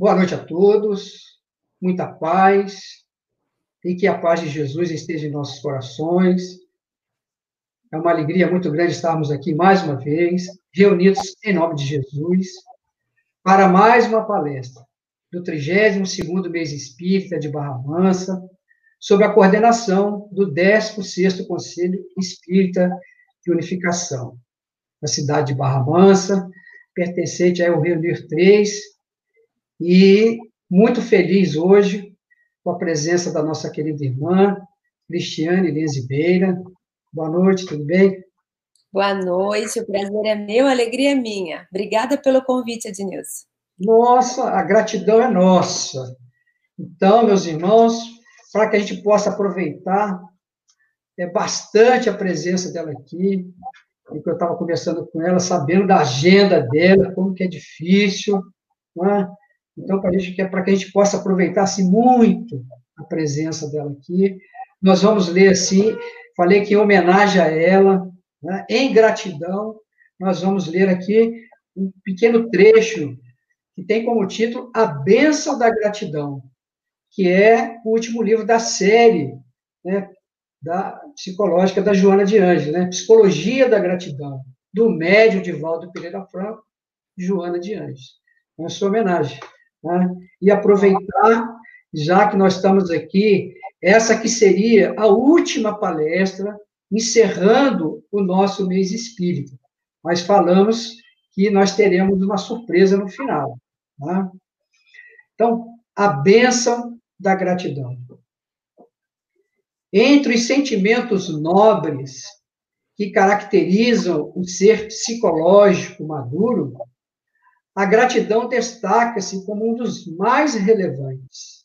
Boa noite a todos, muita paz, e que a paz de Jesus esteja em nossos corações. É uma alegria muito grande estarmos aqui mais uma vez, reunidos em nome de Jesus, para mais uma palestra do 32º mês espírita de Barra Mansa, sob a coordenação do 16º Conselho Espírita de Unificação, na cidade de Barra Mansa, pertencente ao Reunir 3, e muito feliz hoje com a presença da nossa querida irmã, Cristiane Lenzibeira. Boa noite, tudo bem? Boa noite, o prazer é meu, a alegria é minha. Obrigada pelo convite, Ednilson. Nossa, a gratidão é nossa. Então, meus irmãos, para que a gente possa aproveitar é bastante a presença dela aqui, porque eu estava conversando com ela, sabendo da agenda dela, como que é difícil, é? Então, para que, para que a gente possa aproveitar assim, muito a presença dela aqui, nós vamos ler assim, falei que em homenagem a ela, né, em gratidão, nós vamos ler aqui um pequeno trecho que tem como título A Bênção da Gratidão, que é o último livro da série né, da psicológica da Joana de Anjos, né, Psicologia da Gratidão, do médio de Valdo Pereira Franco, Joana de Anjos. É sua homenagem. Né? E aproveitar, já que nós estamos aqui, essa que seria a última palestra, encerrando o nosso mês espírita. Mas falamos que nós teremos uma surpresa no final. Né? Então, a bênção da gratidão. Entre os sentimentos nobres que caracterizam o ser psicológico maduro, a gratidão destaca-se como um dos mais relevantes.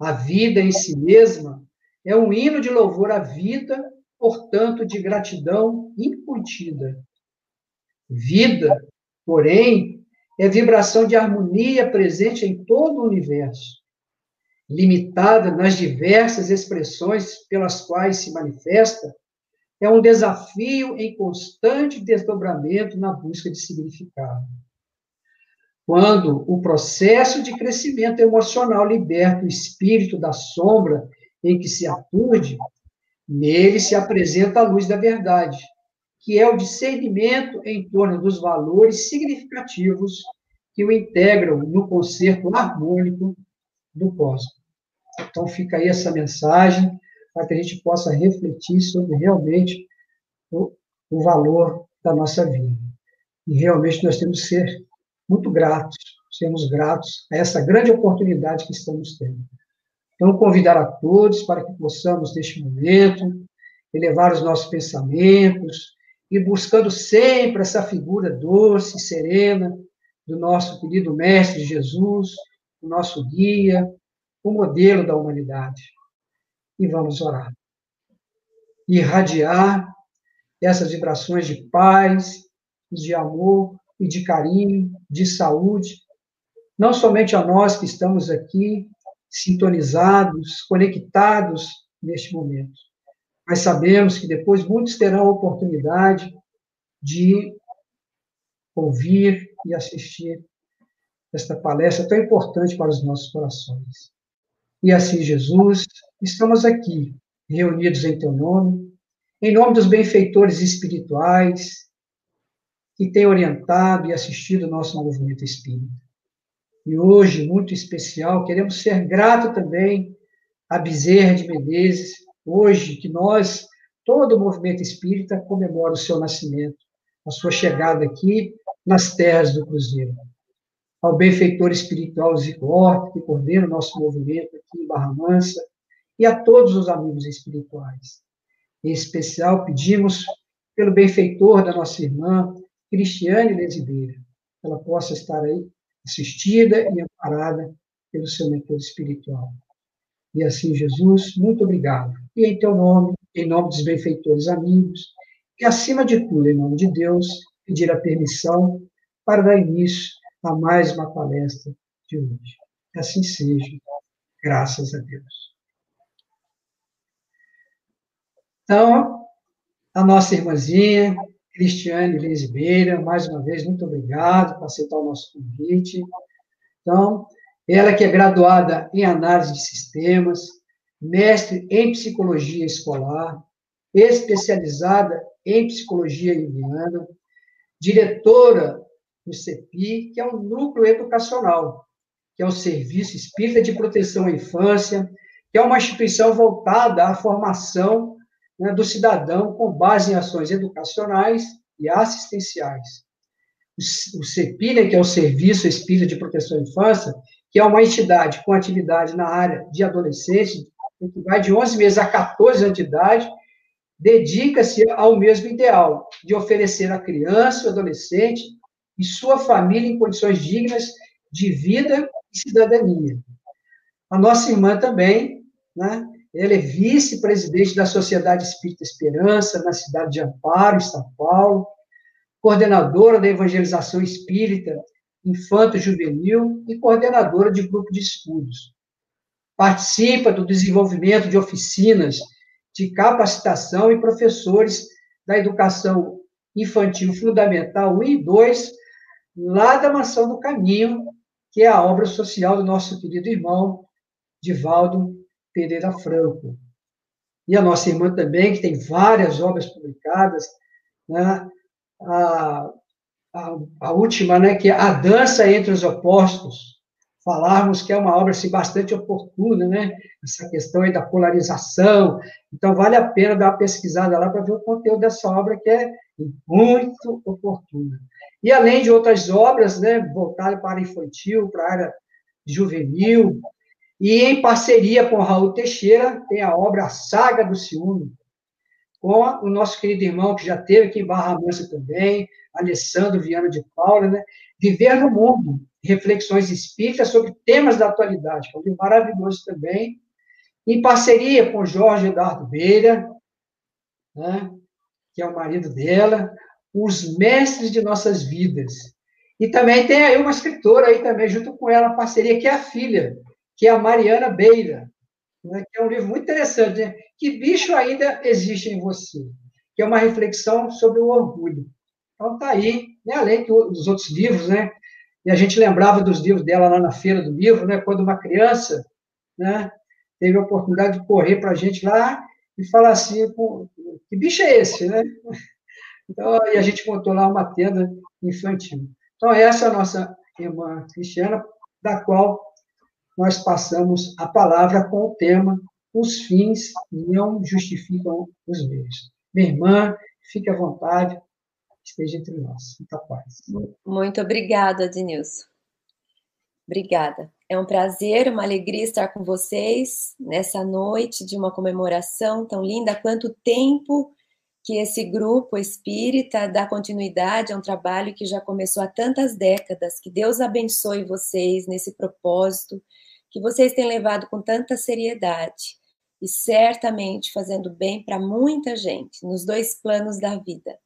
A vida em si mesma é um hino de louvor à vida, portanto, de gratidão incontida. Vida, porém, é vibração de harmonia presente em todo o universo, limitada nas diversas expressões pelas quais se manifesta, é um desafio em constante desdobramento na busca de significado. Quando o processo de crescimento emocional liberta o espírito da sombra em que se aturde, nele se apresenta a luz da verdade, que é o discernimento em torno dos valores significativos que o integram no concerto harmônico do cosmos. Então, fica aí essa mensagem para que a gente possa refletir sobre realmente o, o valor da nossa vida. E realmente nós temos que ser muito gratos, sermos gratos a essa grande oportunidade que estamos tendo. Então, convidar a todos para que possamos, neste momento, elevar os nossos pensamentos e buscando sempre essa figura doce, serena, do nosso querido Mestre Jesus, o nosso guia, o modelo da humanidade. E vamos orar. Irradiar essas vibrações de paz, de amor e de carinho, de saúde, não somente a nós que estamos aqui sintonizados, conectados neste momento, mas sabemos que depois muitos terão a oportunidade de ouvir e assistir esta palestra tão importante para os nossos corações. E assim, Jesus, estamos aqui, reunidos em teu nome, em nome dos benfeitores espirituais, que tem orientado e assistido o nosso movimento espírita. E hoje, muito especial, queremos ser grato também a Bezerra de Menezes, hoje que nós, todo o movimento espírita, comemora o seu nascimento, a sua chegada aqui nas terras do Cruzeiro. Ao benfeitor espiritual Zico Horta, que coordena o nosso movimento aqui em Barra Mansa, e a todos os amigos espirituais. Em especial, pedimos pelo benfeitor da nossa irmã, Cristiane Lesibeira, ela possa estar aí assistida e amparada pelo seu mentor espiritual. E assim, Jesus, muito obrigado. E em teu nome, em nome dos benfeitores amigos, e acima de tudo, em nome de Deus, pedir a permissão para dar início a mais uma palestra de hoje. Que assim seja, graças a Deus. Então, a nossa irmãzinha, Cristiane Lins Beira, mais uma vez, muito obrigado por aceitar o nosso convite. Então, ela que é graduada em análise de sistemas, mestre em psicologia escolar, especializada em psicologia indiana, diretora do CEPI, que é um núcleo educacional, que é o Serviço Espírita de Proteção à Infância, que é uma instituição voltada à formação né, do cidadão com base em ações educacionais e assistenciais. O CEPI, né, que é o Serviço Espírita de Proteção à Infância, que é uma entidade com atividade na área de adolescentes, que vai de 11 meses a 14 anos de idade, dedica-se ao mesmo ideal, de oferecer à criança e adolescente e sua família em condições dignas de vida e cidadania. A nossa irmã também, né, ela é vice-presidente da Sociedade Espírita Esperança, na cidade de Amparo, em São Paulo, coordenadora da evangelização espírita infanto-juvenil e coordenadora de grupo de estudos. Participa do desenvolvimento de oficinas de capacitação e professores da educação infantil fundamental 1 e 2, lá da Mansão do Caminho, que é a obra social do nosso querido irmão Divaldo Pereira Franco. E a nossa irmã também, que tem várias obras publicadas, né? a, a, a, última, né, que é A Dança entre os Opostos, falarmos que é uma obra assim, bastante oportuna, né? essa questão aí da polarização, então vale a pena dar uma pesquisada lá para ver o conteúdo dessa obra, que é muito oportuna. E além de outras obras, né, voltadas para infantil, para a área juvenil, e em parceria com Raul Teixeira, tem a obra Saga do Ciúme, com o nosso querido irmão, que já teve aqui em Barra Mansa também, Alessandro Viana de Paula, né? Viver no Mundo, reflexões espíritas sobre temas da atualidade, que é maravilhoso também, em parceria com Jorge Eduardo Beira, né? que é o marido dela, os mestres de nossas vidas. E também tem aí uma escritora aí também, junto com ela, parceria, que é a filha, que é a Mariana Beira, né, que é um livro muito interessante, né? Que bicho ainda existe em você? Que é uma reflexão sobre o orgulho. Então, está aí, né, além dos outros livros, né? E a gente lembrava dos livros dela lá na feira do livro, né? Quando uma criança, né? Teve a oportunidade de correr para a gente lá e falar assim, que bicho é esse, né? Então, e a gente montou lá uma tenda infantil. Então, essa é a nossa irmã Cristiana, da qual nós passamos a palavra com o tema Os fins não justificam os meios. Minha irmã, fique à vontade, esteja entre nós. Muita paz. Muito obrigada, Denilson. Obrigada. É um prazer, uma alegria estar com vocês nessa noite de uma comemoração tão linda. Quanto tempo que esse grupo espírita dá continuidade a um trabalho que já começou há tantas décadas. Que Deus abençoe vocês nesse propósito que vocês têm levado com tanta seriedade e certamente fazendo bem para muita gente nos dois planos da vida.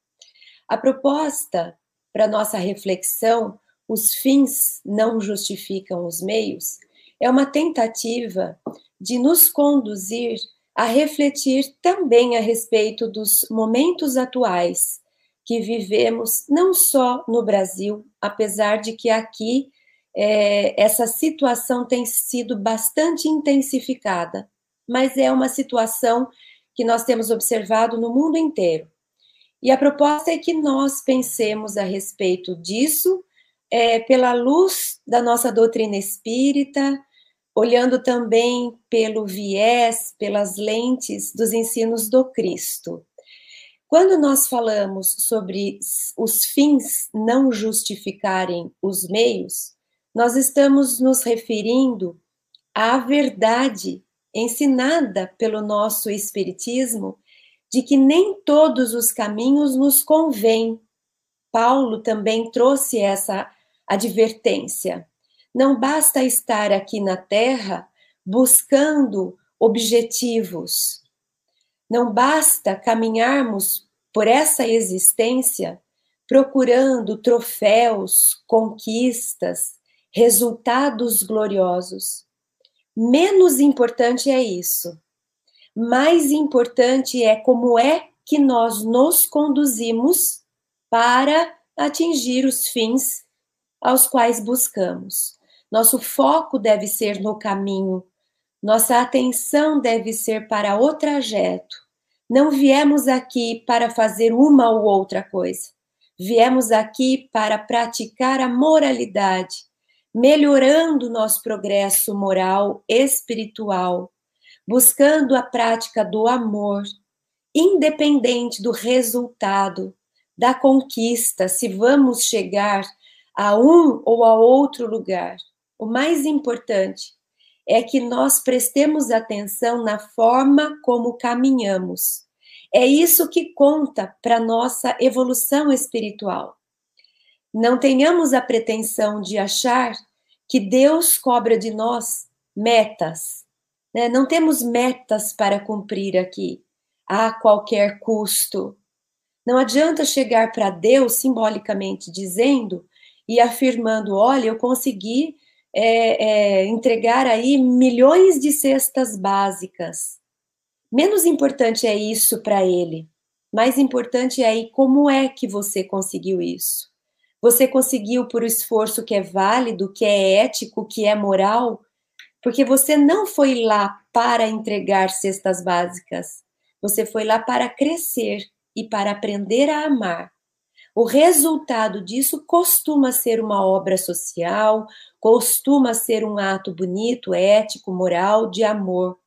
A proposta para nossa reflexão, os fins não justificam os meios, é uma tentativa de nos conduzir a refletir também a respeito dos momentos atuais que vivemos, não só no Brasil, apesar de que aqui é, essa situação tem sido bastante intensificada, mas é uma situação que nós temos observado no mundo inteiro. E a proposta é que nós pensemos a respeito disso é, pela luz da nossa doutrina espírita, olhando também pelo viés, pelas lentes dos ensinos do Cristo. Quando nós falamos sobre os fins não justificarem os meios, nós estamos nos referindo à verdade ensinada pelo nosso Espiritismo de que nem todos os caminhos nos convêm. Paulo também trouxe essa advertência. Não basta estar aqui na Terra buscando objetivos. Não basta caminharmos por essa existência procurando troféus, conquistas, resultados gloriosos. Menos importante é isso. Mais importante é como é que nós nos conduzimos para atingir os fins aos quais buscamos. Nosso foco deve ser no caminho. Nossa atenção deve ser para o trajeto. Não viemos aqui para fazer uma ou outra coisa. Viemos aqui para praticar a moralidade, melhorando nosso progresso moral, espiritual, buscando a prática do amor, independente do resultado, da conquista, se vamos chegar a um ou a outro lugar. O mais importante é que nós prestemos atenção na forma como caminhamos. É isso que conta para nossa evolução espiritual. Não tenhamos a pretensão de achar que Deus cobra de nós metas. Né? Não temos metas para cumprir aqui, a qualquer custo. Não adianta chegar para Deus simbolicamente dizendo e afirmando: olha, eu consegui é, é, entregar aí milhões de cestas básicas. Menos importante é isso para ele. Mais importante é aí como é que você conseguiu isso. Você conseguiu por esforço que é válido, que é ético, que é moral, porque você não foi lá para entregar cestas básicas. Você foi lá para crescer e para aprender a amar. O resultado disso costuma ser uma obra social, costuma ser um ato bonito, ético, moral, de amor.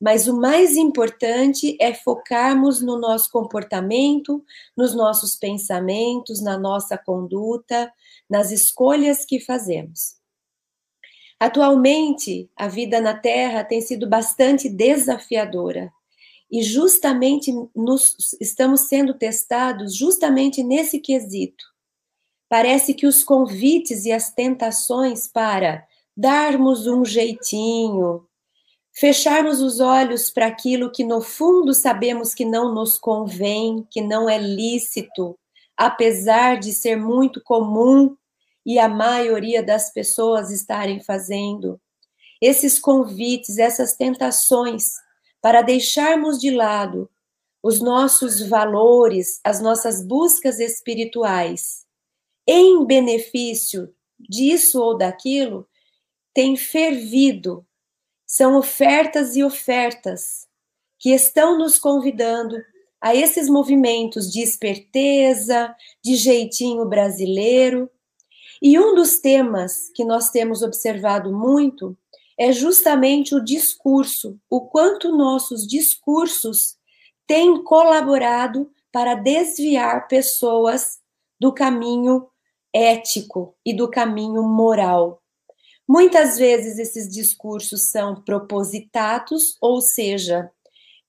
Mas o mais importante é focarmos no nosso comportamento, nos nossos pensamentos, na nossa conduta, nas escolhas que fazemos. Atualmente, a vida na Terra tem sido bastante desafiadora. E justamente nos, estamos sendo testados justamente nesse quesito. Parece que os convites e as tentações para darmos um jeitinho, fecharmos os olhos para aquilo que no fundo sabemos que não nos convém, que não é lícito, apesar de ser muito comum e a maioria das pessoas estarem fazendo. Esses convites, essas tentações para deixarmos de lado os nossos valores, as nossas buscas espirituais, em benefício disso ou daquilo, tem fervido. São ofertas e ofertas que estão nos convidando a esses movimentos de esperteza, de jeitinho brasileiro. E um dos temas que nós temos observado muito é justamente o discurso, o quanto nossos discursos têm colaborado para desviar pessoas do caminho ético e do caminho moral. Muitas vezes esses discursos são propositados, ou seja,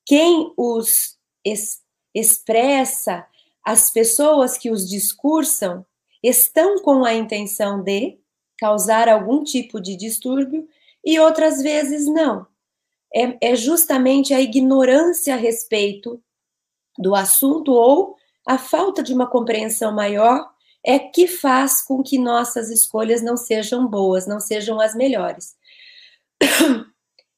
quem os es expressa, as pessoas que os discursam, estão com a intenção de causar algum tipo de distúrbio e outras vezes não. É, é justamente a ignorância a respeito do assunto ou a falta de uma compreensão maior é que faz com que nossas escolhas não sejam boas, não sejam as melhores.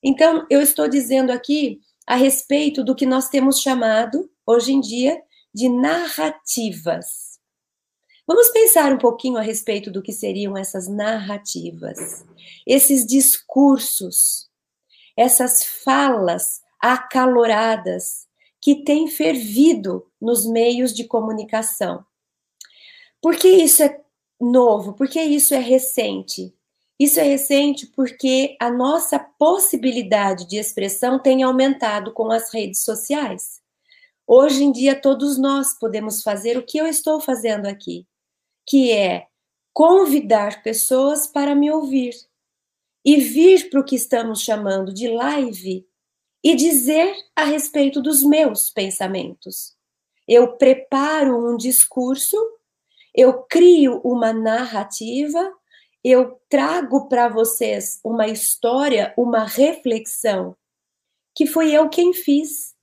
Então, eu estou dizendo aqui a respeito do que nós temos chamado, hoje em dia, de narrativas. Vamos pensar um pouquinho a respeito do que seriam essas narrativas, esses discursos, essas falas acaloradas que têm fervido nos meios de comunicação. Por que isso é novo? Por que isso é recente? Isso é recente porque a nossa possibilidade de expressão tem aumentado com as redes sociais. Hoje em dia, todos nós podemos fazer o que eu estou fazendo aqui que é convidar pessoas para me ouvir e vir para o que estamos chamando de live e dizer a respeito dos meus pensamentos. Eu preparo um discurso, eu crio uma narrativa, eu trago para vocês uma história, uma reflexão que foi eu quem fiz,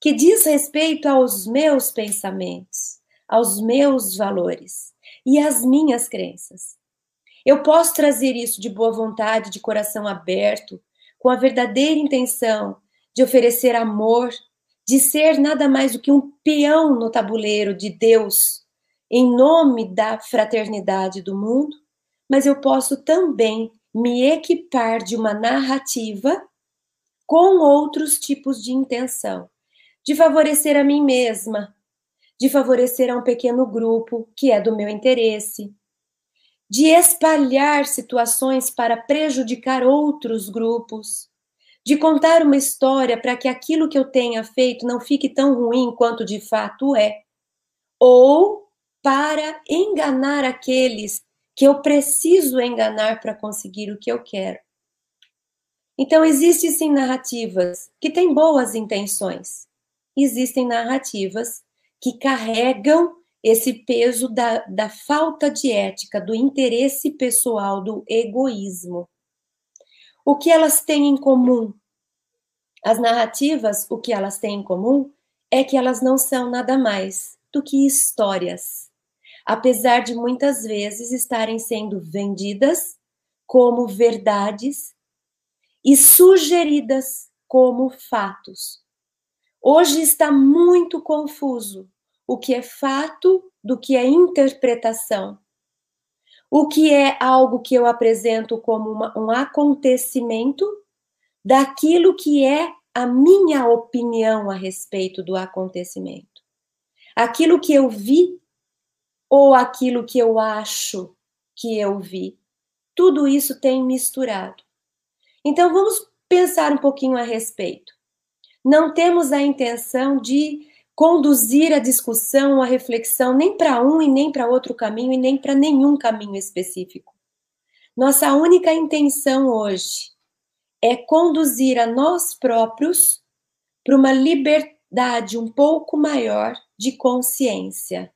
que diz respeito aos meus pensamentos, aos meus valores e as minhas crenças. Eu posso trazer isso de boa vontade, de coração aberto, com a verdadeira intenção de oferecer amor, de ser nada mais do que um peão no tabuleiro de Deus, em nome da fraternidade do mundo, mas eu posso também me equipar de uma narrativa com outros tipos de intenção, de favorecer a mim mesma, de favorecer a um pequeno grupo que é do meu interesse, de espalhar situações para prejudicar outros grupos, de contar uma história para que aquilo que eu tenha feito não fique tão ruim quanto de fato é, ou para enganar aqueles que eu preciso enganar para conseguir o que eu quero. Então, existem sim narrativas que têm boas intenções, existem narrativas que carregam esse peso da, da falta de ética, do interesse pessoal, do egoísmo. O que elas têm em comum? As narrativas, o que elas têm em comum é que elas não são nada mais do que histórias, apesar de muitas vezes estarem sendo vendidas como verdades e sugeridas como fatos. Hoje está muito confuso o que é fato do que é interpretação. O que é algo que eu apresento como uma, um acontecimento daquilo que é a minha opinião a respeito do acontecimento. Aquilo que eu vi ou aquilo que eu acho que eu vi. Tudo isso tem misturado. Então vamos pensar um pouquinho a respeito. Não temos a intenção de conduzir a discussão, a reflexão, nem para um e nem para outro caminho e nem para nenhum caminho específico. Nossa única intenção hoje é conduzir a nós próprios para uma liberdade um pouco maior de consciência.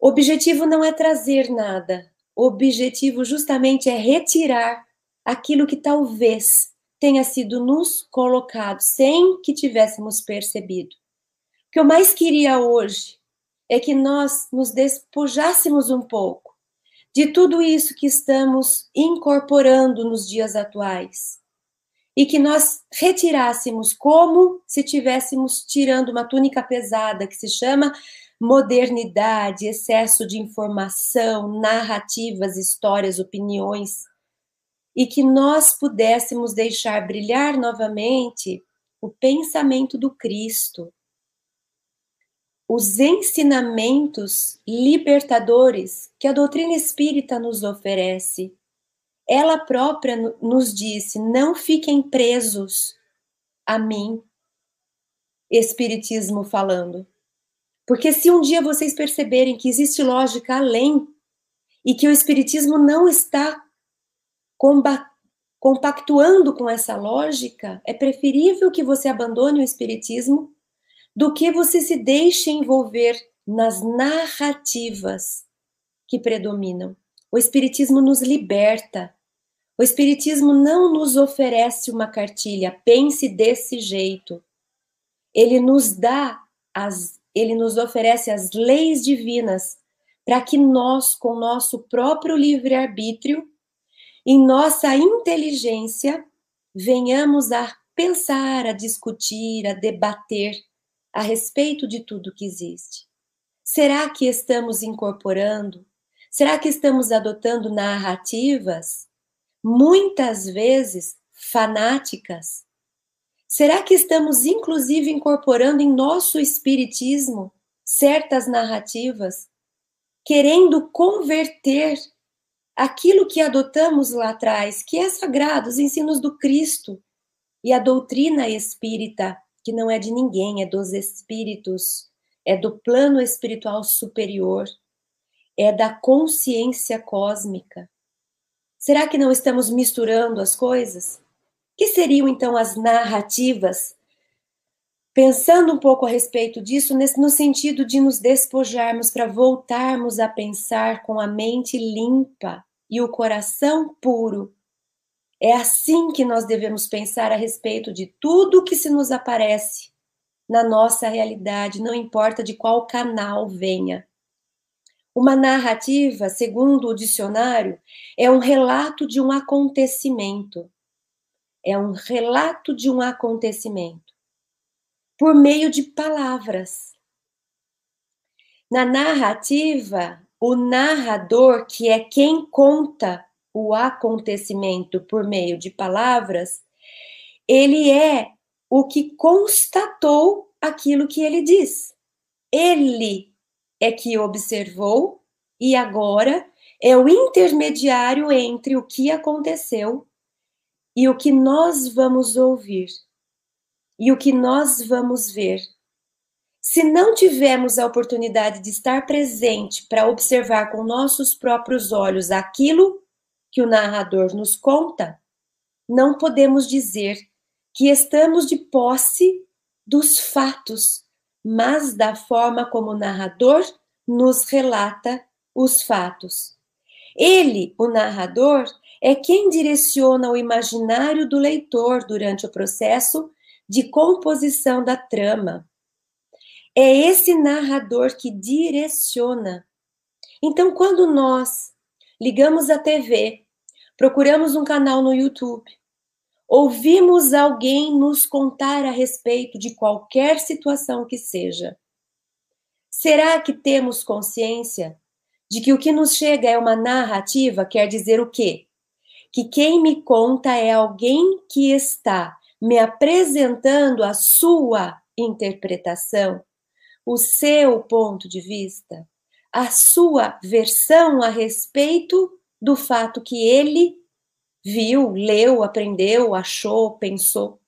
Objetivo não é trazer nada, o objetivo justamente é retirar aquilo que talvez tenha sido nos colocado sem que tivéssemos percebido. O que eu mais queria hoje é que nós nos despojássemos um pouco de tudo isso que estamos incorporando nos dias atuais e que nós retirássemos como se tivéssemos tirando uma túnica pesada que se chama modernidade, excesso de informação, narrativas, histórias, opiniões, e que nós pudéssemos deixar brilhar novamente o pensamento do Cristo, os ensinamentos libertadores que a doutrina espírita nos oferece. Ela própria nos disse: não fiquem presos a mim, Espiritismo falando. Porque se um dia vocês perceberem que existe lógica além e que o Espiritismo não está compactuando com essa lógica, é preferível que você abandone o Espiritismo do que você se deixe envolver nas narrativas que predominam. O Espiritismo nos liberta. O Espiritismo não nos oferece uma cartilha, pense desse jeito. Ele nos dá as, ele nos oferece as leis divinas para que nós, com nosso próprio livre-arbítrio, em nossa inteligência, venhamos a pensar, a discutir, a debater a respeito de tudo que existe? Será que estamos incorporando? Será que estamos adotando narrativas, muitas vezes fanáticas? Será que estamos, inclusive, incorporando em nosso espiritismo certas narrativas, querendo converter aquilo que adotamos lá atrás, que é sagrado, os ensinos do Cristo e a doutrina espírita, que não é de ninguém, é dos espíritos, é do plano espiritual superior, é da consciência cósmica. Será que não estamos misturando as coisas? Que seriam então as narrativas? Pensando um pouco a respeito disso, no sentido de nos despojarmos para voltarmos a pensar com a mente limpa e o coração puro é assim que nós devemos pensar a respeito de tudo que se nos aparece na nossa realidade, não importa de qual canal venha. Uma narrativa, segundo o dicionário, é um relato de um acontecimento. É um relato de um acontecimento por meio de palavras. Na narrativa, o narrador, que é quem conta o acontecimento por meio de palavras, ele é o que constatou aquilo que ele diz. Ele é que observou e agora é o intermediário entre o que aconteceu e o que nós vamos ouvir e o que nós vamos ver. Se não tivermos a oportunidade de estar presente para observar com nossos próprios olhos aquilo que o narrador nos conta, não podemos dizer que estamos de posse dos fatos, mas da forma como o narrador nos relata os fatos. Ele, o narrador, é quem direciona o imaginário do leitor durante o processo de composição da trama. É esse narrador que direciona. Então, quando nós ligamos a TV, procuramos um canal no YouTube, ouvimos alguém nos contar a respeito de qualquer situação que seja, será que temos consciência de que o que nos chega é uma narrativa? Quer dizer o quê? Que quem me conta é alguém que está me apresentando a sua interpretação, o seu ponto de vista, a sua versão a respeito do fato que ele viu, leu, aprendeu, achou, pensou.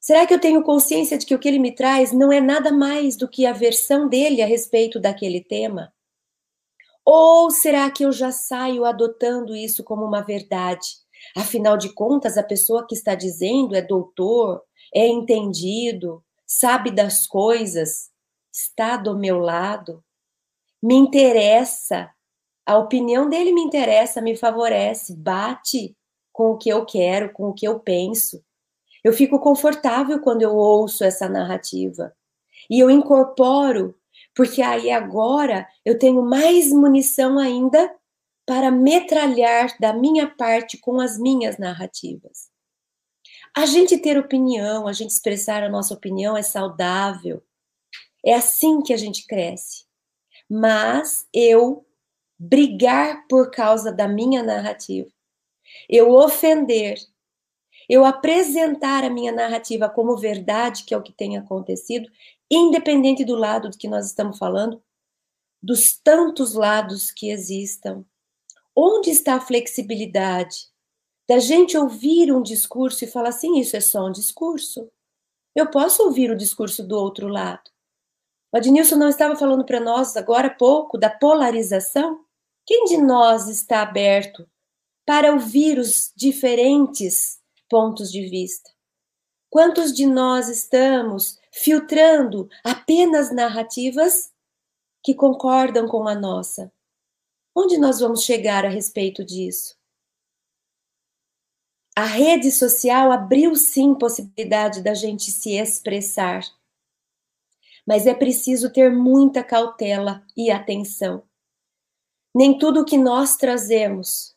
Será que eu tenho consciência de que o que ele me traz não é nada mais do que a versão dele a respeito daquele tema? Ou será que eu já saio adotando isso como uma verdade? Afinal de contas, a pessoa que está dizendo é doutor, é entendido, sabe das coisas, está do meu lado, me interessa, a opinião dele me interessa, me favorece, bate com o que eu quero, com o que eu penso. Eu fico confortável quando eu ouço essa narrativa. E eu incorporo, porque aí agora eu tenho mais munição ainda para metralhar da minha parte com as minhas narrativas. A gente ter opinião, a gente expressar a nossa opinião é saudável. É assim que a gente cresce. Mas eu brigar por causa da minha narrativa, eu ofender, eu apresentar a minha narrativa como verdade, que é o que tem acontecido, independente do lado do que nós estamos falando, dos tantos lados que existam, Onde está a flexibilidade da gente ouvir um discurso e falar assim: isso é só um discurso? Eu posso ouvir o discurso do outro lado. O Adnilson não estava falando para nós agora há pouco da polarização? Quem de nós está aberto para ouvir os diferentes pontos de vista? Quantos de nós estamos filtrando apenas narrativas que concordam com a nossa? Onde nós vamos chegar a respeito disso? A rede social abriu sim possibilidade da gente se expressar, mas é preciso ter muita cautela e atenção. Nem tudo o que nós trazemos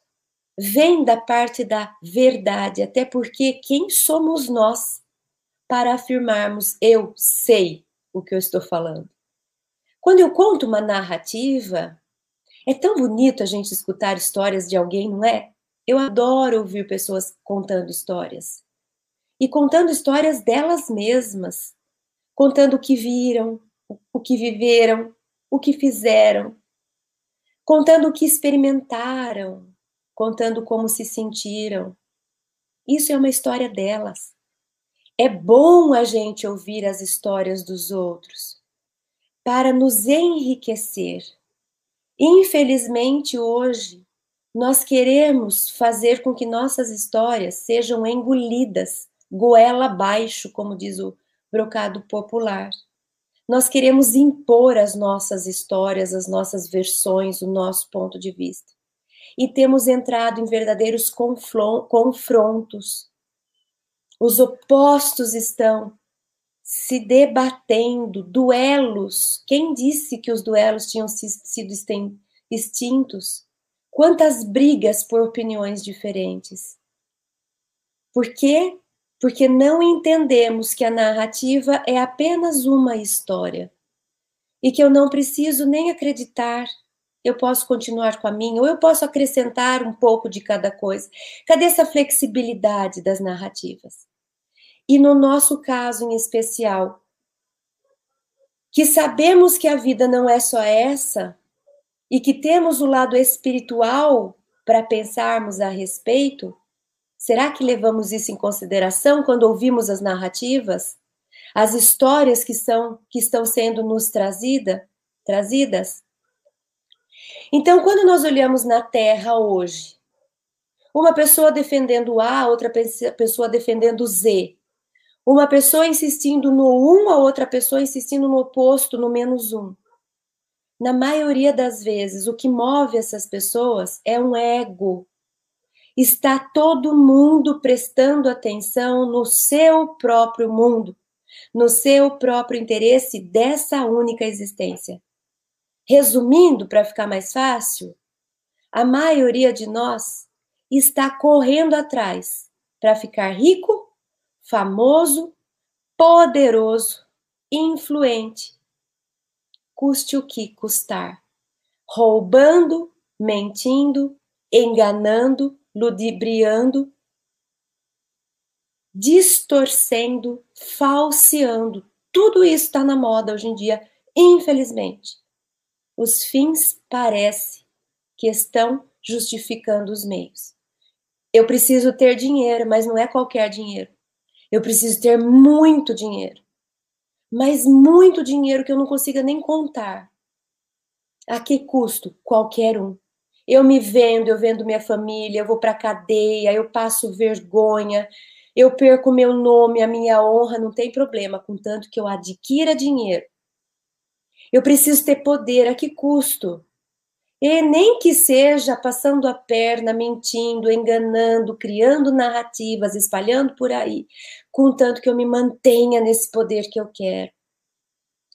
vem da parte da verdade, até porque quem somos nós para afirmarmos eu sei o que eu estou falando? Quando eu conto uma narrativa, é tão bonito a gente escutar histórias de alguém, não é? Eu adoro ouvir pessoas contando histórias. E contando histórias delas mesmas, contando o que viram, o que viveram, o que fizeram, contando o que experimentaram, contando como se sentiram. Isso é uma história delas. É bom a gente ouvir as histórias dos outros para nos enriquecer Infelizmente, hoje, nós queremos fazer com que nossas histórias sejam engolidas, goela abaixo, como diz o brocado popular. Nós queremos impor as nossas histórias, as nossas versões, o nosso ponto de vista. E temos entrado em verdadeiros confrontos. Os opostos estão se debatendo, duelos. Quem disse que os duelos tinham sido extintos? Quantas brigas por opiniões diferentes? Por quê? Porque não entendemos que a narrativa é apenas uma história e que eu não preciso nem acreditar eu posso continuar com a minha, ou eu posso acrescentar um pouco de cada coisa. Cadê essa flexibilidade das narrativas? E no nosso caso em especial, que sabemos que a vida não é só essa, e que temos o lado espiritual para pensarmos a respeito, será que levamos isso em consideração quando ouvimos as narrativas? As histórias que, são, que estão sendo nos trazida, trazidas? Então, quando nós olhamos na Terra hoje, uma pessoa defendendo A, outra pessoa defendendo Z, uma pessoa insistindo no um, a outra pessoa insistindo no oposto, no menos um. Na maioria das vezes, o que move essas pessoas é um ego. Está todo mundo prestando atenção no seu próprio mundo, no seu próprio interesse dessa única existência. Resumindo, para ficar mais fácil, a maioria de nós está correndo atrás para ficar rico, famoso, poderoso, influente, custe o que custar, roubando, mentindo, enganando, ludibriando, distorcendo, falseando. Tudo isso está na moda hoje em dia, infelizmente os fins parece que estão justificando os meios. Eu preciso ter dinheiro, mas não é qualquer dinheiro. Eu preciso ter muito dinheiro. Mas muito dinheiro que eu não consiga nem contar. A que custo? Qualquer um. Eu me vendo, eu vendo minha família, eu vou para cadeia, eu passo vergonha, eu perco meu nome, a minha honra, não tem problema, contanto que eu adquira dinheiro eu preciso ter poder, a que custo? E nem que seja passando a perna, mentindo, enganando, criando narrativas, espalhando por aí, contanto que eu me mantenha nesse poder que eu quero.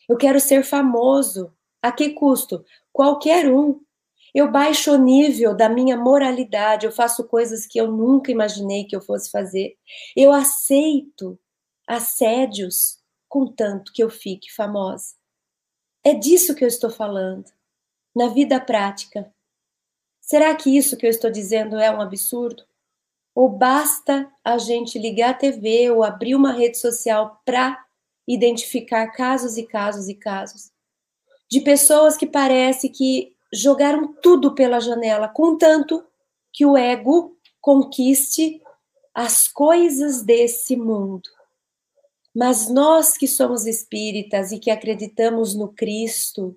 Eu quero ser famoso. A que custo? Qualquer um. Eu baixo o nível da minha moralidade, eu faço coisas que eu nunca imaginei que eu fosse fazer. Eu aceito assédios, contanto que eu fique famosa. É disso que eu estou falando, na vida prática. Será que isso que eu estou dizendo é um absurdo? Ou basta a gente ligar a TV ou abrir uma rede social para identificar casos e casos e casos de pessoas que parece que jogaram tudo pela janela, contanto que o ego conquiste as coisas desse mundo. Mas nós que somos espíritas e que acreditamos no Cristo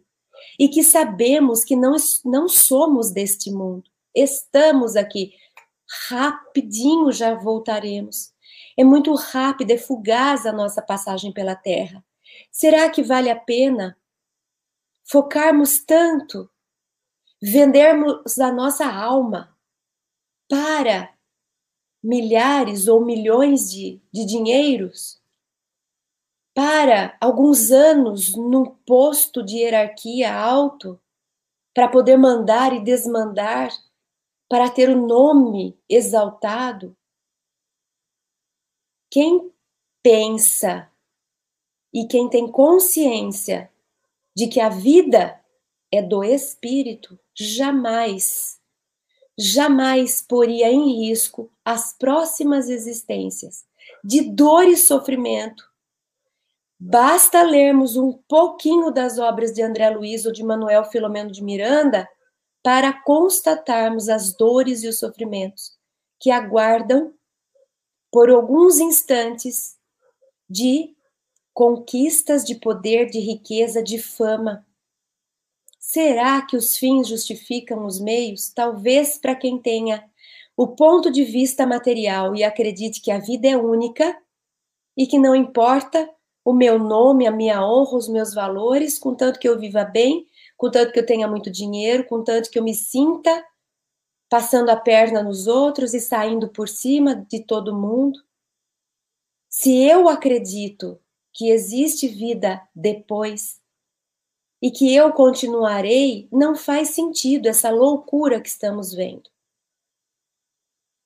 e que sabemos que não, não somos deste mundo, estamos aqui, rapidinho já voltaremos. É muito rápida, é fugaz a nossa passagem pela Terra. Será que vale a pena focarmos tanto, vendermos a nossa alma para milhares ou milhões de, de dinheiros? Para alguns anos num posto de hierarquia alto, para poder mandar e desmandar, para ter o nome exaltado. Quem pensa e quem tem consciência de que a vida é do espírito, jamais, jamais poria em risco as próximas existências de dor e sofrimento Basta lermos um pouquinho das obras de André Luiz ou de Manuel Filomeno de Miranda para constatarmos as dores e os sofrimentos que aguardam por alguns instantes de conquistas de poder, de riqueza, de fama. Será que os fins justificam os meios? Talvez para quem tenha o ponto de vista material e acredite que a vida é única e que não importa o meu nome, a minha honra, os meus valores, contanto que eu viva bem, contanto que eu tenha muito dinheiro, contanto que eu me sinta passando a perna nos outros e saindo por cima de todo mundo. Se eu acredito que existe vida depois e que eu continuarei, não faz sentido essa loucura que estamos vendo.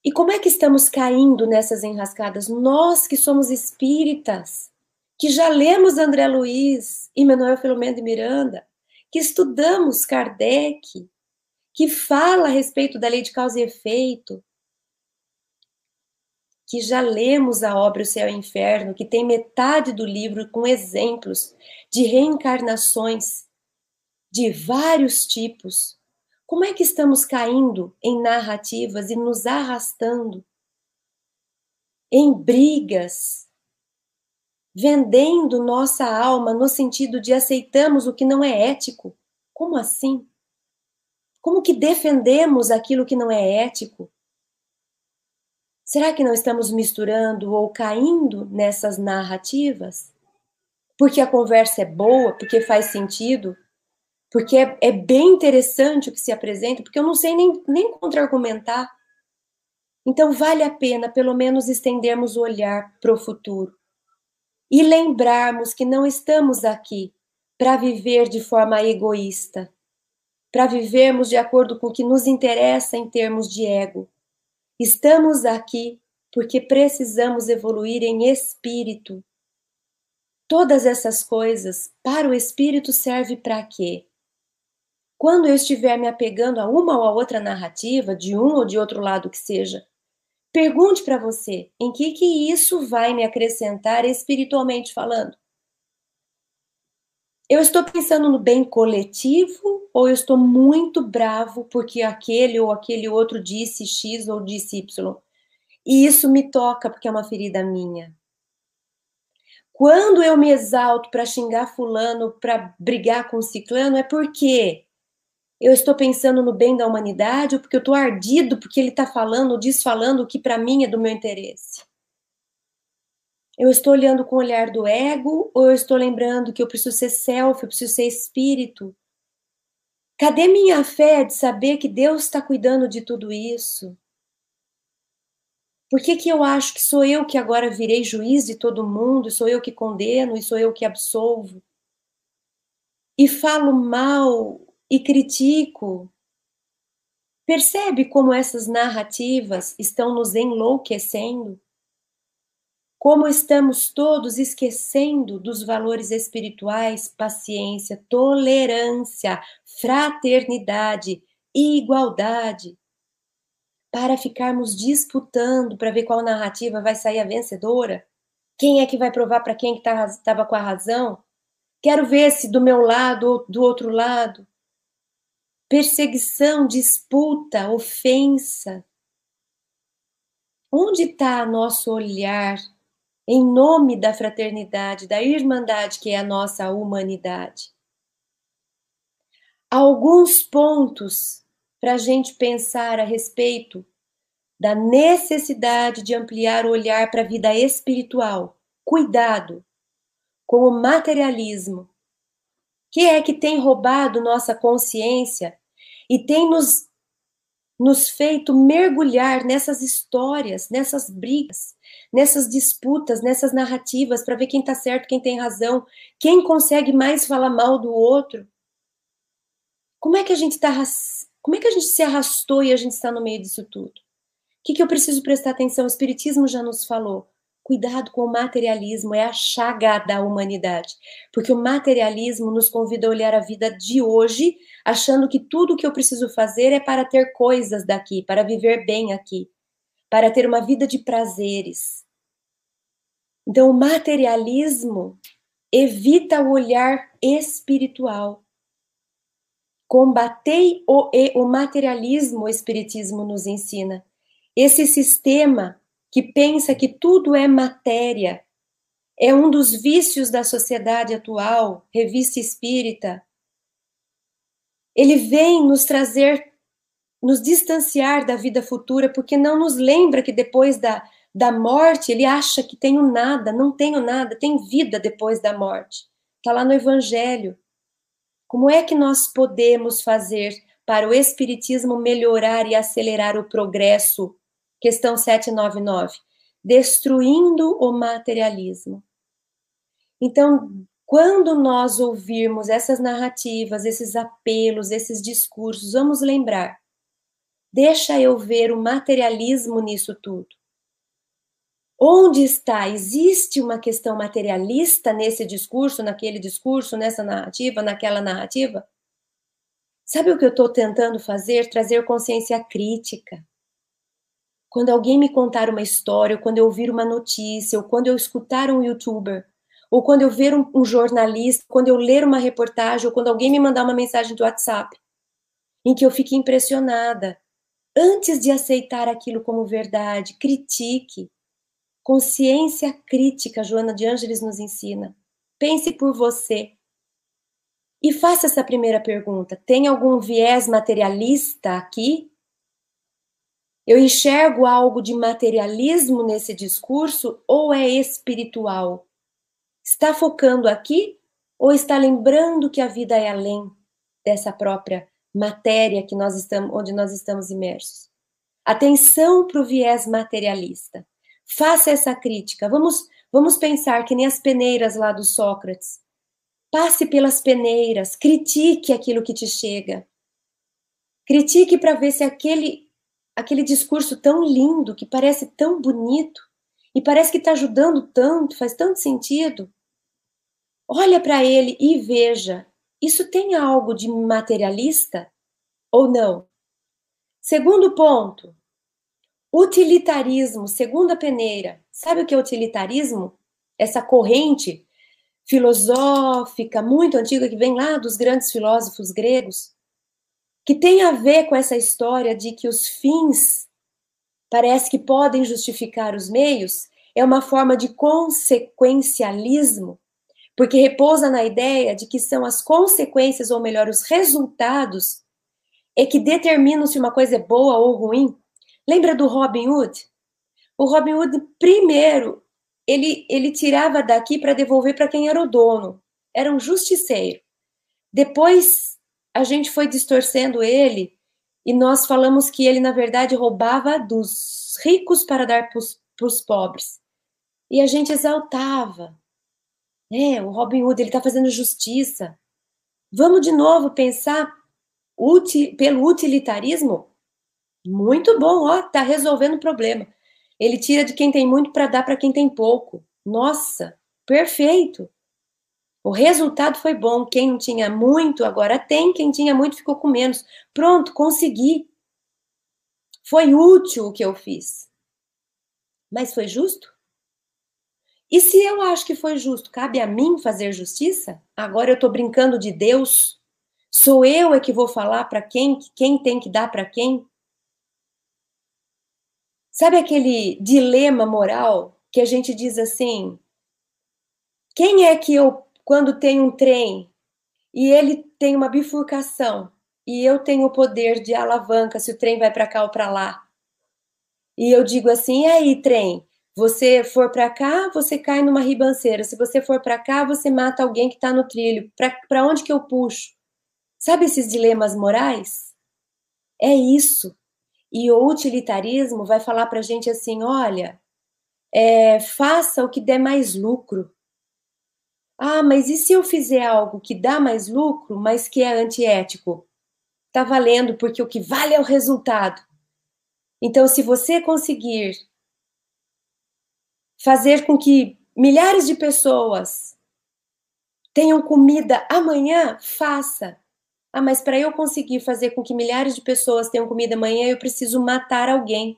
E como é que estamos caindo nessas enrascadas? Nós que somos espíritas, que já lemos André Luiz e Manuel Filomeno de Miranda, que estudamos Kardec, que fala a respeito da lei de causa e efeito, que já lemos a obra O Céu e o Inferno, que tem metade do livro com exemplos de reencarnações de vários tipos. Como é que estamos caindo em narrativas e nos arrastando em brigas, vendendo nossa alma no sentido de aceitamos o que não é ético? Como assim? Como que defendemos aquilo que não é ético? Será que não estamos misturando ou caindo nessas narrativas? Porque a conversa é boa, porque faz sentido, porque é, é bem interessante o que se apresenta, porque eu não sei nem, nem contra-argumentar. Então, vale a pena, pelo menos, estendermos o olhar para o futuro e lembrarmos que não estamos aqui para viver de forma egoísta, para vivermos de acordo com o que nos interessa em termos de ego Estamos aqui porque precisamos evoluir em espírito. Todas essas coisas para o espírito serve para quê? Quando eu estiver me apegando a uma ou a outra narrativa, de um ou de outro lado que seja, pergunte para você em que que isso vai me acrescentar espiritualmente falando. Eu estou pensando no bem coletivo ou eu estou muito bravo porque aquele ou aquele outro disse X ou disse Y? E isso me toca porque é uma ferida minha. Quando eu me exalto para xingar fulano, para brigar com ciclano, é porque eu estou pensando no bem da humanidade ou porque eu estou ardido porque ele está falando, desfalando o que para mim é do meu interesse. Eu estou olhando com o olhar do ego ou eu estou lembrando que eu preciso ser self, eu preciso ser espírito? Cadê minha fé de saber que Deus está cuidando de tudo isso? Por que, que eu acho que sou eu que agora virei juiz de todo mundo, sou eu que condeno e sou eu que absolvo? E falo mal e critico? Percebe como essas narrativas estão nos enlouquecendo? Como estamos todos esquecendo dos valores espirituais, paciência, tolerância, fraternidade e igualdade, para ficarmos disputando para ver qual narrativa vai sair a vencedora? Quem é que vai provar para quem estava tá, com a razão? Quero ver se do meu lado ou do outro lado. Perseguição, disputa, ofensa. Onde está nosso olhar em nome da fraternidade, da irmandade que é a nossa humanidade. Alguns pontos para a gente pensar a respeito da necessidade de ampliar o olhar para a vida espiritual. Cuidado com o materialismo, que é que tem roubado nossa consciência e tem nos, nos feito mergulhar nessas histórias, nessas brigas, nessas disputas, nessas narrativas, para ver quem está certo, quem tem razão, quem consegue mais falar mal do outro. Como é que a gente está como é que a gente se arrastou e a gente está no meio disso tudo? O que, que eu preciso prestar atenção? O Espiritismo já nos falou. Cuidado com o materialismo, é a chaga da humanidade. Porque o materialismo nos convida a olhar a vida de hoje, achando que tudo o que eu preciso fazer é para ter coisas daqui, para viver bem aqui para ter uma vida de prazeres. Então, o materialismo evita o olhar espiritual. Combatei o, o materialismo, o espiritismo nos ensina. Esse sistema que pensa que tudo é matéria é um dos vícios da sociedade atual, revista espírita. Ele vem nos trazer nos distanciar da vida futura, porque não nos lembra que depois da, da morte ele acha que tenho nada, não tenho nada, tem vida depois da morte. Está lá no Evangelho. Como é que nós podemos fazer para o Espiritismo melhorar e acelerar o progresso? Questão 799. Destruindo o materialismo. Então, quando nós ouvirmos essas narrativas, esses apelos, esses discursos, vamos lembrar Deixa eu ver o materialismo nisso tudo. Onde está? Existe uma questão materialista nesse discurso, naquele discurso, nessa narrativa, naquela narrativa? Sabe o que eu estou tentando fazer? Trazer consciência crítica. Quando alguém me contar uma história, ou quando eu ouvir uma notícia, ou quando eu escutar um youtuber, ou quando eu ver um, um jornalista, quando eu ler uma reportagem, ou quando alguém me mandar uma mensagem do WhatsApp, em que eu fique impressionada, antes de aceitar aquilo como verdade, critique. Consciência crítica, Joana de Ângeles nos ensina. Pense por você. E faça essa primeira pergunta: tem algum viés materialista aqui? Eu enxergo algo de materialismo nesse discurso ou é espiritual? Está focando aqui ou está lembrando que a vida é além dessa própria matéria que nós estamos, onde nós estamos imersos? Atenção para o viés materialista. Faça essa crítica. Vamos, vamos pensar que nem as peneiras lá do Sócrates. Passe pelas peneiras, critique aquilo que te chega. Critique para ver se aquele aquele discurso tão lindo, que parece tão bonito, e parece que está ajudando tanto, faz tanto sentido. Olha para ele e veja, isso tem algo de materialista ou não? Segundo ponto, utilitarismo, segunda peneira. Sabe o que é utilitarismo? Essa corrente filosófica muito antiga que vem lá dos grandes filósofos gregos que tem a ver com essa história de que os fins parece que podem justificar os meios, é uma forma de consequencialismo, porque repousa na ideia de que são as consequências, ou melhor, os resultados, é que determinam se uma coisa é boa ou ruim. Lembra do Robin Hood? O Robin Hood, primeiro, ele, ele tirava daqui para devolver para quem era o dono. Era um justiceiro. Depois a gente foi distorcendo ele e nós falamos que ele, na verdade, roubava dos ricos para dar para os pobres. E a gente exaltava. É, o Robin Hood, ele está fazendo justiça. Vamos de novo pensar uti, pelo utilitarismo? Muito bom, ó, tá resolvendo o problema. Ele tira de quem tem muito para dar para quem tem pouco. Nossa, perfeito. O resultado foi bom. Quem tinha muito, agora tem. Quem tinha muito ficou com menos. Pronto, consegui. Foi útil o que eu fiz. Mas foi justo? E se eu acho que foi justo, cabe a mim fazer justiça? Agora eu estou brincando de Deus? Sou eu é que vou falar para quem, quem tem que dar para quem? Sabe aquele dilema moral que a gente diz assim: quem é que eu quando tem um trem e ele tem uma bifurcação e eu tenho o poder de alavanca se o trem vai para cá ou para lá. E eu digo assim: e aí, trem? Você for para cá, você cai numa ribanceira. Se você for para cá, você mata alguém que está no trilho. Para onde que eu puxo? Sabe esses dilemas morais? É isso. E o utilitarismo vai falar para a gente assim: olha, é, faça o que der mais lucro. Ah, mas e se eu fizer algo que dá mais lucro, mas que é antiético? Tá valendo, porque o que vale é o resultado. Então, se você conseguir fazer com que milhares de pessoas tenham comida amanhã, faça. Ah, mas para eu conseguir fazer com que milhares de pessoas tenham comida amanhã, eu preciso matar alguém.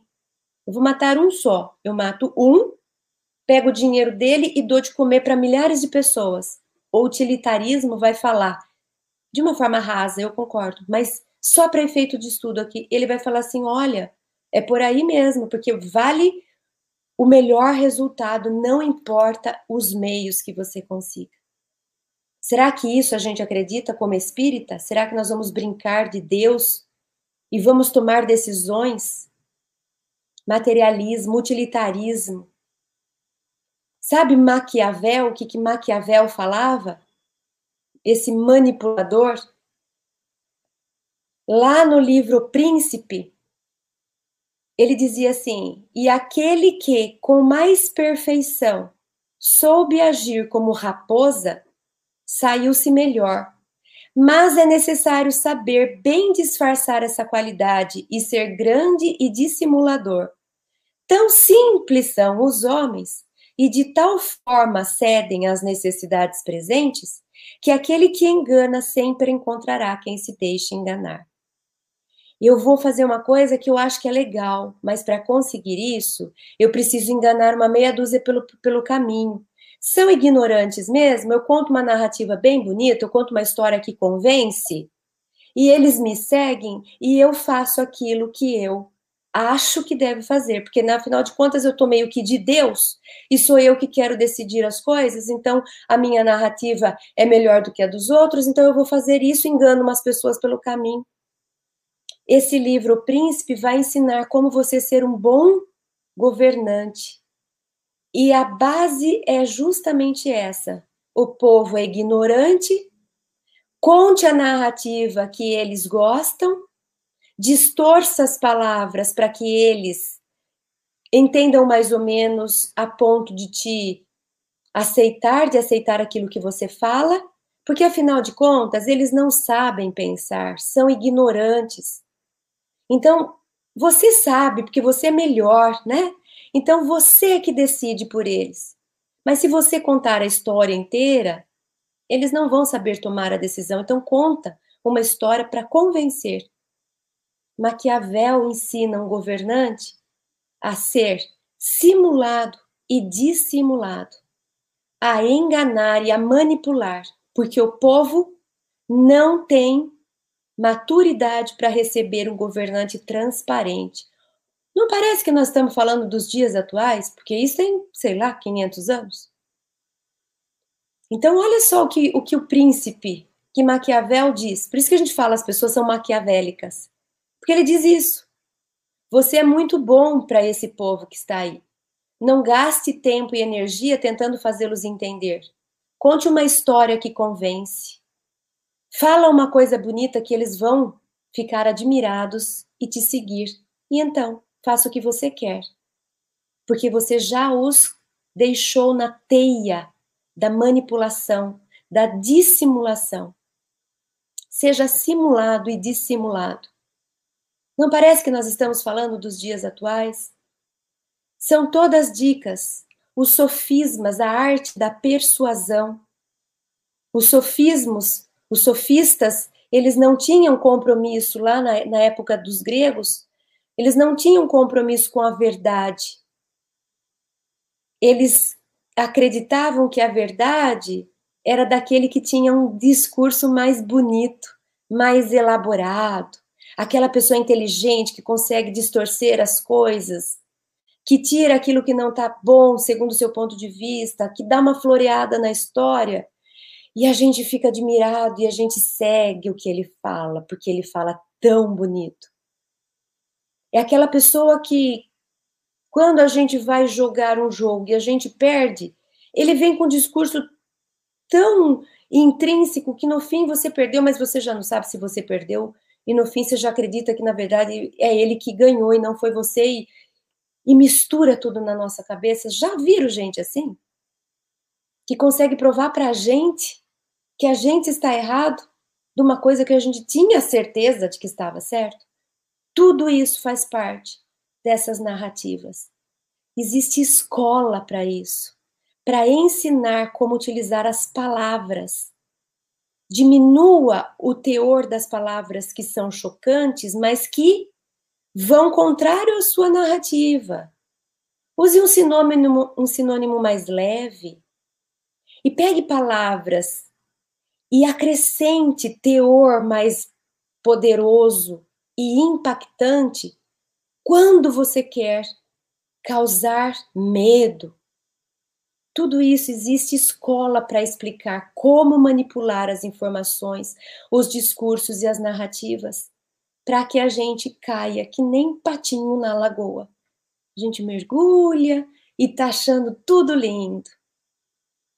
Eu vou matar um só. Eu mato um pego o dinheiro dele e dou de comer para milhares de pessoas. O utilitarismo vai falar, de uma forma rasa, eu concordo, mas só para efeito de estudo aqui, ele vai falar assim: olha, é por aí mesmo, porque vale o melhor resultado, não importa os meios que você consiga. Será que isso a gente acredita como espírita? Será que nós vamos brincar de Deus e vamos tomar decisões? Materialismo, utilitarismo, Sabe Maquiavel, o que, que Maquiavel falava? Esse manipulador. Lá no livro Príncipe, ele dizia assim: E aquele que, com mais perfeição, soube agir como raposa, saiu-se melhor. Mas é necessário saber bem disfarçar essa qualidade e ser grande e dissimulador. Tão simples são os homens e de tal forma cedem às necessidades presentes que aquele que engana sempre encontrará quem se deixe enganar. Eu vou fazer uma coisa que eu acho que é legal, mas para conseguir isso, eu preciso enganar uma meia dúzia pelo, pelo caminho. São ignorantes mesmo? Eu conto uma narrativa bem bonita, eu conto uma história que convence, e eles me seguem e eu faço aquilo que eu acho que deve fazer, porque na final de contas eu tô meio que de Deus e sou eu que quero decidir as coisas, então a minha narrativa é melhor do que a dos outros, então eu vou fazer isso, engano umas pessoas pelo caminho. Esse livro, O Príncipe, vai ensinar como você ser um bom governante. E a base é justamente essa. O povo é ignorante, conte a narrativa que eles gostam distorça as palavras para que eles entendam mais ou menos a ponto de te aceitar, de aceitar aquilo que você fala, porque afinal de contas eles não sabem pensar, são ignorantes. Então, você sabe, porque você é melhor, né? Então você é que decide por eles. Mas se você contar a história inteira, eles não vão saber tomar a decisão. Então conta uma história para convencer. Maquiavel ensina um governante a ser simulado e dissimulado, a enganar e a manipular, porque o povo não tem maturidade para receber um governante transparente. Não parece que nós estamos falando dos dias atuais? Porque isso tem, sei lá, 500 anos. Então, olha só o que o, que o príncipe, que Maquiavel diz. Por isso que a gente fala as pessoas são maquiavélicas. Porque ele diz isso. Você é muito bom para esse povo que está aí. Não gaste tempo e energia tentando fazê-los entender. Conte uma história que convence. Fala uma coisa bonita que eles vão ficar admirados e te seguir. E então, faça o que você quer. Porque você já os deixou na teia da manipulação, da dissimulação. Seja simulado e dissimulado. Não parece que nós estamos falando dos dias atuais? São todas dicas, os sofismas, a arte da persuasão. Os sofismos, os sofistas, eles não tinham compromisso lá na, na época dos gregos, eles não tinham compromisso com a verdade. Eles acreditavam que a verdade era daquele que tinha um discurso mais bonito, mais elaborado, aquela pessoa inteligente que consegue distorcer as coisas, que tira aquilo que não está bom segundo o seu ponto de vista, que dá uma floreada na história, e a gente fica admirado e a gente segue o que ele fala, porque ele fala tão bonito. É aquela pessoa que, quando a gente vai jogar um jogo e a gente perde, ele vem com um discurso tão intrínseco que no fim você perdeu, mas você já não sabe se você perdeu e no fim você já acredita que na verdade é ele que ganhou e não foi você e, e mistura tudo na nossa cabeça. Já viram gente assim? Que consegue provar para a gente que a gente está errado de uma coisa que a gente tinha certeza de que estava certo? Tudo isso faz parte dessas narrativas. Existe escola para isso, para ensinar como utilizar as palavras diminua o teor das palavras que são chocantes, mas que vão contrário à sua narrativa. Use um sinônimo, um sinônimo mais leve e pegue palavras e acrescente teor mais poderoso e impactante quando você quer causar medo, tudo isso existe escola para explicar como manipular as informações, os discursos e as narrativas, para que a gente caia que nem patinho na lagoa. A gente mergulha e tá achando tudo lindo.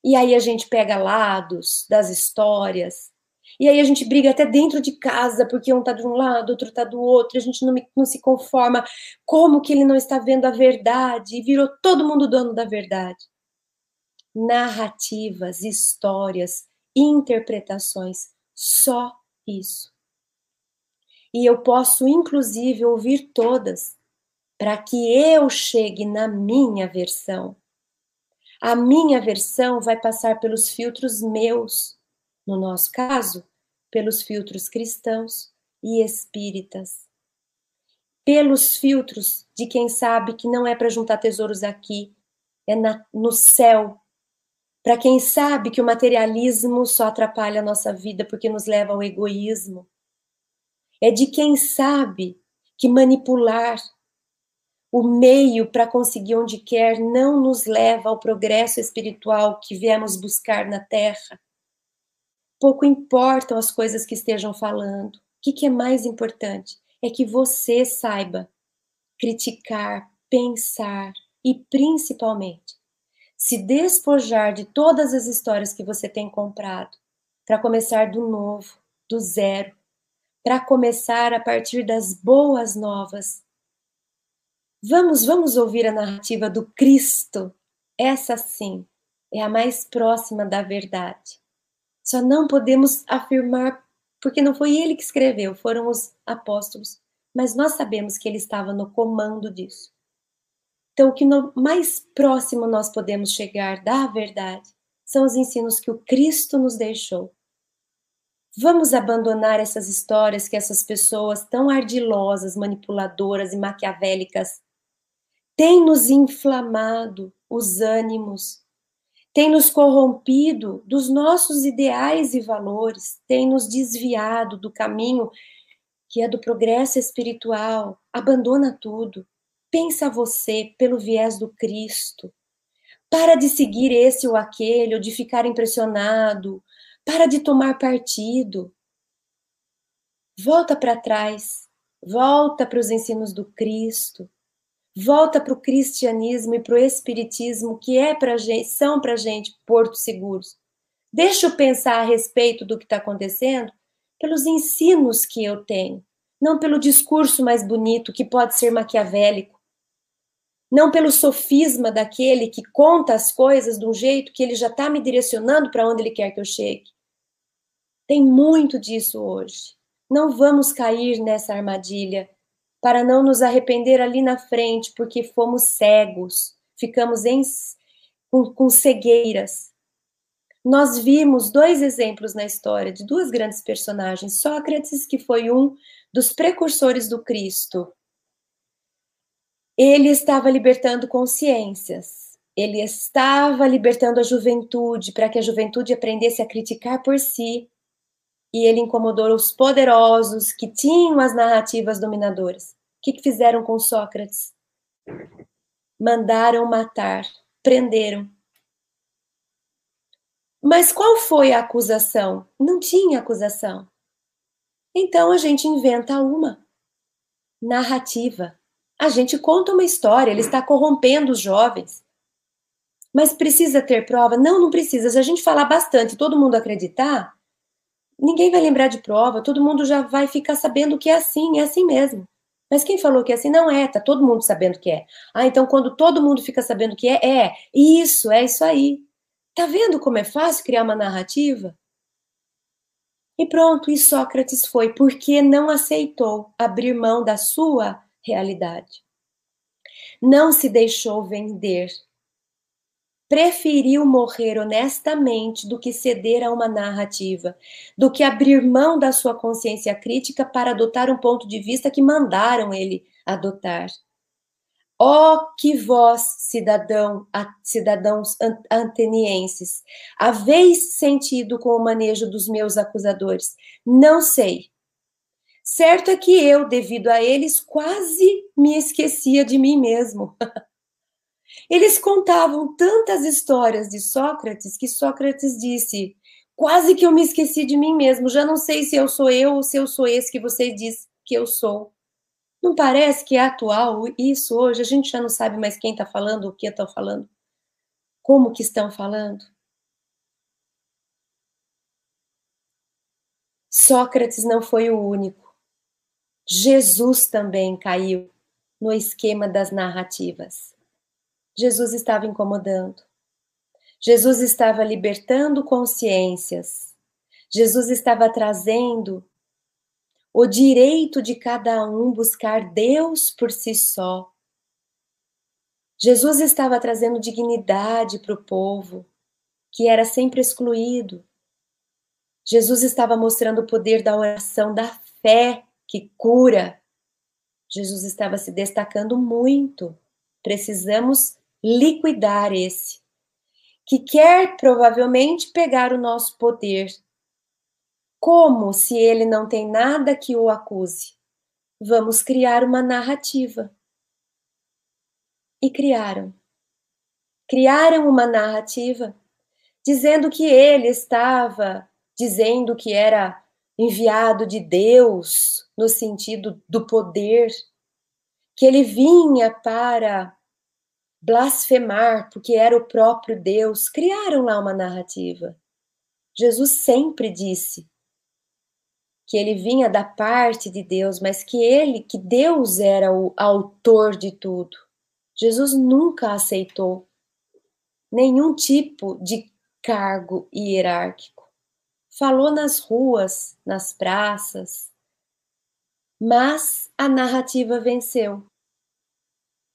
E aí a gente pega lados das histórias. E aí a gente briga até dentro de casa, porque um tá de um lado, outro tá do outro, a gente não, não se conforma. Como que ele não está vendo a verdade? E virou todo mundo dono da verdade narrativas, histórias, interpretações, só isso. E eu posso, inclusive, ouvir todas, para que eu chegue na minha versão. A minha versão vai passar pelos filtros meus, no nosso caso, pelos filtros cristãos e espíritas. Pelos filtros de quem sabe que não é para juntar tesouros aqui, é na, no céu. Para quem sabe que o materialismo só atrapalha a nossa vida porque nos leva ao egoísmo. É de quem sabe que manipular o meio para conseguir onde quer não nos leva ao progresso espiritual que viemos buscar na Terra. Pouco importam as coisas que estejam falando. O que, que é mais importante? É que você saiba criticar, pensar e, principalmente, se despojar de todas as histórias que você tem comprado para começar do novo, do zero, para começar a partir das boas novas Vamos, vamos ouvir a narrativa do Cristo. Essa sim é a mais próxima da verdade. Só não podemos afirmar porque não foi ele que escreveu, foram os apóstolos, mas nós sabemos que ele estava no comando disso. Então, o que no mais próximo nós podemos chegar da verdade são os ensinos que o Cristo nos deixou. Vamos abandonar essas histórias que essas pessoas tão ardilosas, manipuladoras e maquiavélicas tem nos inflamado os ânimos, tem nos corrompido dos nossos ideais e valores, tem nos desviado do caminho que é do progresso espiritual. Abandona tudo. Pensa você pelo viés do Cristo. Para de seguir esse ou aquele, ou de ficar impressionado. Para de tomar partido. Volta para trás. Volta para os ensinos do Cristo volta para o cristianismo e para o espiritismo, que é para gente, são para gente portos seguros. Deixa eu pensar a respeito do que está acontecendo pelos ensinos que eu tenho, não pelo discurso mais bonito que pode ser maquiavélico, não pelo sofisma daquele que conta as coisas de um jeito que ele já está me direcionando para onde ele quer que eu chegue. Tem muito disso hoje. Não vamos cair nessa armadilha para não nos arrepender ali na frente, porque fomos cegos, ficamos em, com, com cegueiras. Nós vimos dois exemplos na história de duas grandes personagens. Sócrates, que foi um dos precursores do Cristo, ele estava libertando consciências, ele estava libertando a juventude para que a juventude aprendesse a criticar por si e ele incomodou os poderosos que tinham as narrativas dominadoras. O que, fizeram com Sócrates? Mandaram matar, prenderam. Mas qual foi a acusação? Não tinha acusação. Então a gente inventa uma narrativa. A gente conta uma história, ele está corrompendo os jovens. Mas precisa ter prova? Não, não precisa. Se a gente falar bastante todo mundo acreditar, ninguém vai lembrar de prova, todo mundo já vai ficar sabendo que é assim, é assim mesmo. Mas quem falou que é assim não é, tá todo mundo sabendo que é. Ah, então quando todo mundo fica sabendo que é, é isso, é isso aí. Tá vendo como é fácil criar uma narrativa? E pronto, e Sócrates foi porque não aceitou abrir mão da sua realidade. Não se deixou vender preferiu morrer honestamente do que ceder a uma narrativa, do que abrir mão da sua consciência crítica para adotar um ponto de vista que mandaram ele adotar. Oh, que vós, cidadão, cidadãos atenienses, haveis sentido com o manejo dos meus acusadores? Não sei. Certo é que eu, devido a eles, quase me esquecia de mim mesmo. Eles contavam tantas histórias de Sócrates que Sócrates disse: quase que eu me esqueci de mim mesmo, já não sei se eu sou eu ou se eu sou esse que você diz que eu sou. Não parece que é atual isso hoje? A gente já não sabe mais quem está falando, o que estão falando, como que estão falando. Sócrates não foi o único. Jesus também caiu no esquema das narrativas. Jesus estava incomodando. Jesus estava libertando consciências. Jesus estava trazendo o direito de cada um buscar Deus por si só. Jesus estava trazendo dignidade para o povo, que era sempre excluído. Jesus estava mostrando o poder da oração, da fé que cura. Jesus estava se destacando muito. Precisamos liquidar esse, que quer provavelmente pegar o nosso poder. Como se ele não tem nada que o acuse? Vamos criar uma narrativa. E criaram. Criaram uma narrativa dizendo que ele estava dizendo que era enviado de Deus no sentido do poder, que ele vinha para blasfemar porque era o próprio Deus. Criaram lá uma narrativa. Jesus sempre disse que ele vinha da parte de Deus, mas que ele, que Deus era o autor de tudo. Jesus nunca aceitou nenhum tipo de cargo hierárquico. Falou nas ruas, nas praças, mas a narrativa venceu.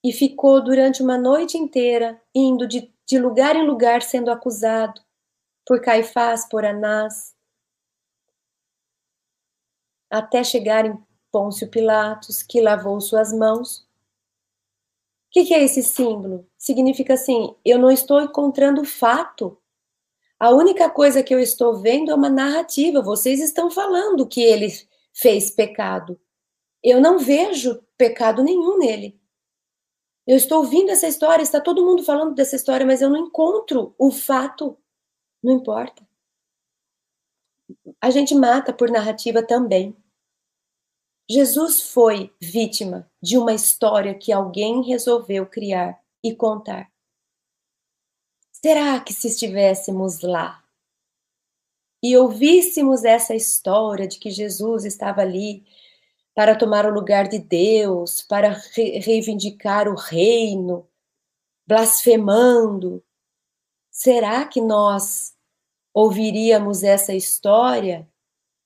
E ficou durante uma noite inteira indo de, de lugar em lugar sendo acusado por Caifás, por Anás, até chegar em Pôncio Pilatos, que lavou suas mãos. O que, que é esse símbolo? Significa assim: eu não estou encontrando fato a única coisa que eu estou vendo é uma narrativa. Vocês estão falando que ele fez pecado. Eu não vejo pecado nenhum nele. Eu estou ouvindo essa história, está todo mundo falando dessa história, mas eu não encontro o fato. Não importa. A gente mata por narrativa também. Jesus foi vítima de uma história que alguém resolveu criar e contar. Será que se estivéssemos lá e ouvíssemos essa história de que Jesus estava ali para tomar o lugar de Deus, para re reivindicar o reino, blasfemando, será que nós ouviríamos essa história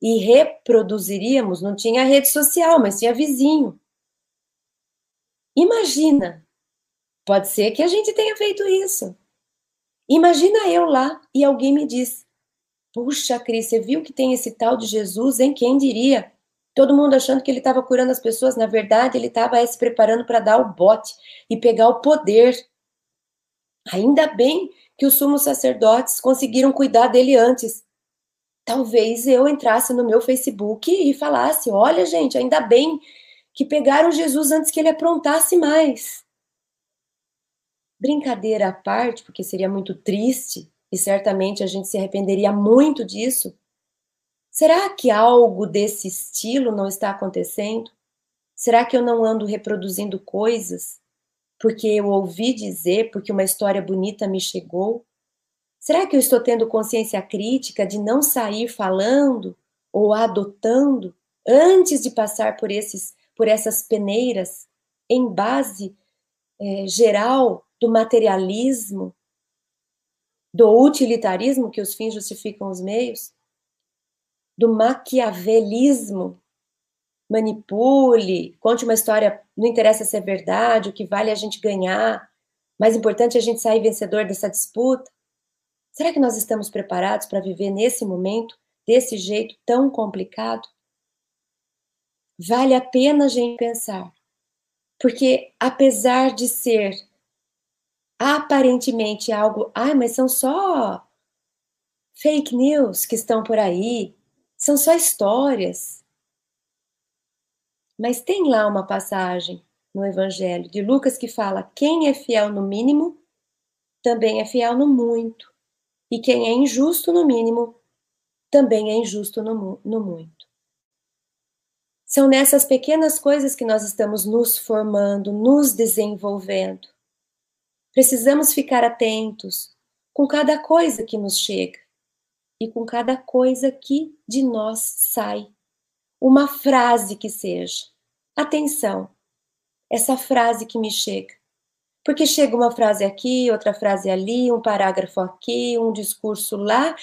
e reproduziríamos? Não tinha rede social, mas tinha vizinho. Imagina, pode ser que a gente tenha feito isso. Imagina eu lá e alguém me diz: Puxa, Cris, você viu que tem esse tal de Jesus, hein? Quem diria? Todo mundo achando que ele estava curando as pessoas, na verdade, ele estava se preparando para dar o bote e pegar o poder. Ainda bem que os sumos sacerdotes conseguiram cuidar dele antes. Talvez eu entrasse no meu Facebook e falasse: olha, gente, ainda bem que pegaram Jesus antes que ele aprontasse mais. Brincadeira à parte, porque seria muito triste e certamente a gente se arrependeria muito disso. Será que algo desse estilo não está acontecendo? Será que eu não ando reproduzindo coisas porque eu ouvi dizer, porque uma história bonita me chegou? Será que eu estou tendo consciência crítica de não sair falando ou adotando antes de passar por esses por essas peneiras em base é, geral do materialismo, do utilitarismo, que os fins justificam os meios, do maquiavelismo, manipule, conte uma história, não interessa se é verdade, o que vale é a gente ganhar, mais importante é a gente sair vencedor dessa disputa. Será que nós estamos preparados para viver nesse momento, desse jeito tão complicado? Vale a pena a gente pensar, porque apesar de ser aparentemente algo, ah, mas são só fake news que estão por aí, são só histórias. Mas tem lá uma passagem no Evangelho de Lucas que fala: quem é fiel no mínimo, também é fiel no muito. E quem é injusto no mínimo, também é injusto no, no muito. São nessas pequenas coisas que nós estamos nos formando, nos desenvolvendo. Precisamos ficar atentos com cada coisa que nos chega e com cada coisa que de nós sai. Uma frase que seja. Atenção, essa frase que me chega. Porque chega uma frase aqui, outra frase ali, um parágrafo aqui, um discurso lá,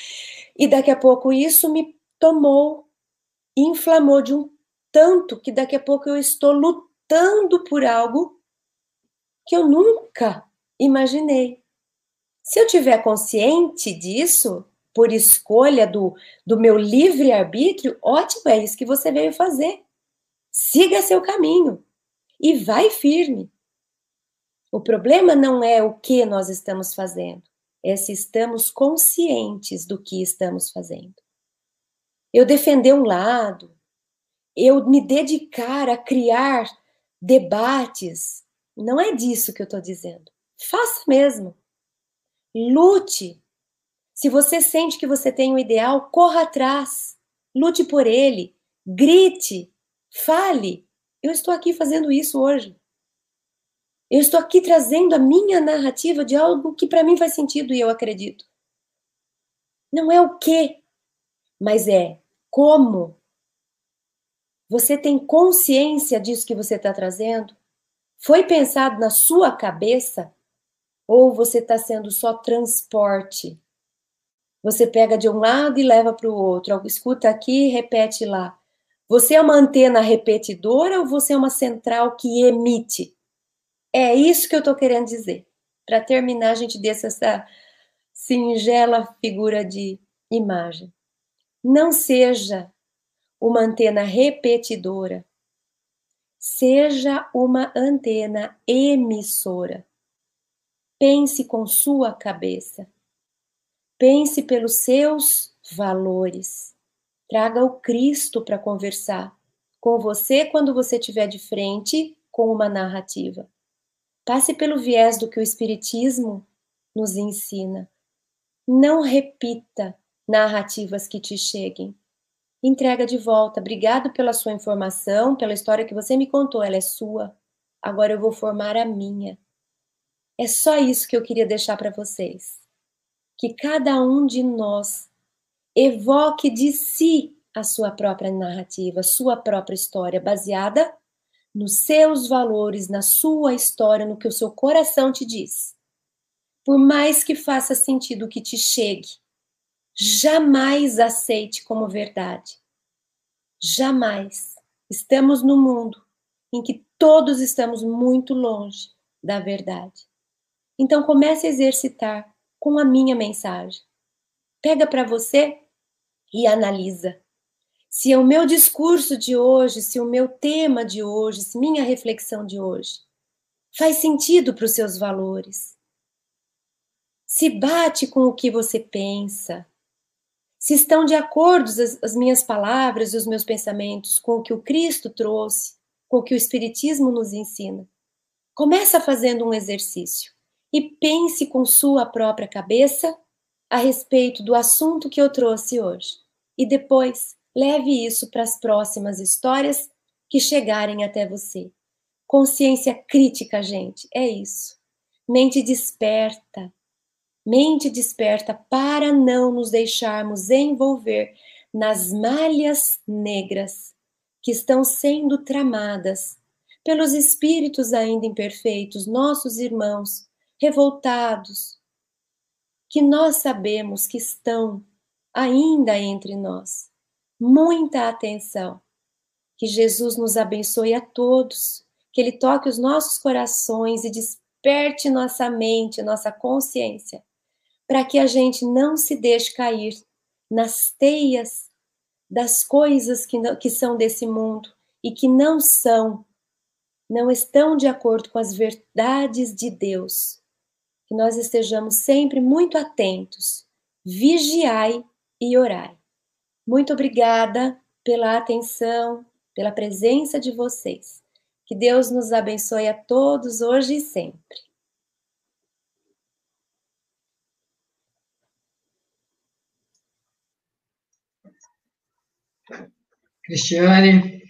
e daqui a pouco isso me tomou, inflamou de um tanto que daqui a pouco eu estou lutando por algo que eu nunca imaginei. Se eu tiver consciente disso, por escolha do, do meu livre-arbítrio, ótimo, é isso que você veio fazer. Siga seu caminho e vai firme. O problema não é o que nós estamos fazendo, é se estamos conscientes do que estamos fazendo. Eu defender um lado, eu me dedicar a criar debates, não é disso que eu estou dizendo. Faça mesmo. Lute. Se você sente que você tem um ideal, corra atrás. Lute por ele. Grite. Fale. Eu estou aqui fazendo isso hoje. Eu estou aqui trazendo a minha narrativa de algo que para mim faz sentido e eu acredito. Não é o que, mas é como. Você tem consciência disso que você está trazendo? Foi pensado na sua cabeça? Ou você está sendo só transporte? Você pega de um lado e leva para o outro. Escuta aqui e repete lá. Você é uma antena repetidora ou você é uma central que emite? É isso que eu estou querendo dizer. Para terminar, a gente deixa essa singela figura de imagem. Não seja uma antena repetidora, seja uma antena emissora. Pense com sua cabeça. Pense pelos seus valores. Traga o Cristo para conversar com você quando você estiver de frente com uma narrativa. Passe pelo viés do que o Espiritismo nos ensina. Não repita narrativas que te cheguem. Entrega de volta. Obrigado pela sua informação, pela história que você me contou. Ela é sua. Agora eu vou formar a minha. É só isso que eu queria deixar para vocês. Que cada um de nós evoque de si a sua própria narrativa, sua própria história, baseada nos seus valores, na sua história, no que o seu coração te diz. Por mais que faça sentido o que te chegue, jamais aceite como verdade. Jamais. Estamos num mundo em que todos estamos muito longe da verdade. Então comece a exercitar com a minha mensagem. Pega para você e analisa se é o meu discurso de hoje, se o meu tema de hoje, se minha reflexão de hoje faz sentido para os seus valores. Se bate com o que você pensa. Se estão de acordo as, as minhas palavras e os meus pensamentos com o que o Cristo trouxe, com o que o Espiritismo nos ensina. Começa fazendo um exercício e pense com sua própria cabeça a respeito do assunto que eu trouxe hoje. E depois Leve isso para as próximas histórias que chegarem até você. Consciência crítica, gente, é isso. Mente desperta. Mente desperta para não nos deixarmos envolver nas malhas negras que estão sendo tramadas pelos espíritos ainda imperfeitos, nossos irmãos revoltados, que nós sabemos que estão ainda entre nós muita atenção. Que Jesus nos abençoe a todos, que Ele toque os nossos corações e desperte nossa mente, nossa consciência, para que a gente não se deixe cair nas teias das coisas que, não, que são desse mundo e que não são, não estão de acordo com as verdades de Deus. Que nós estejamos sempre muito atentos, vigiai e orai. Muito obrigada pela atenção, pela presença de vocês. Que Deus nos abençoe a todos hoje e sempre. Cristiane,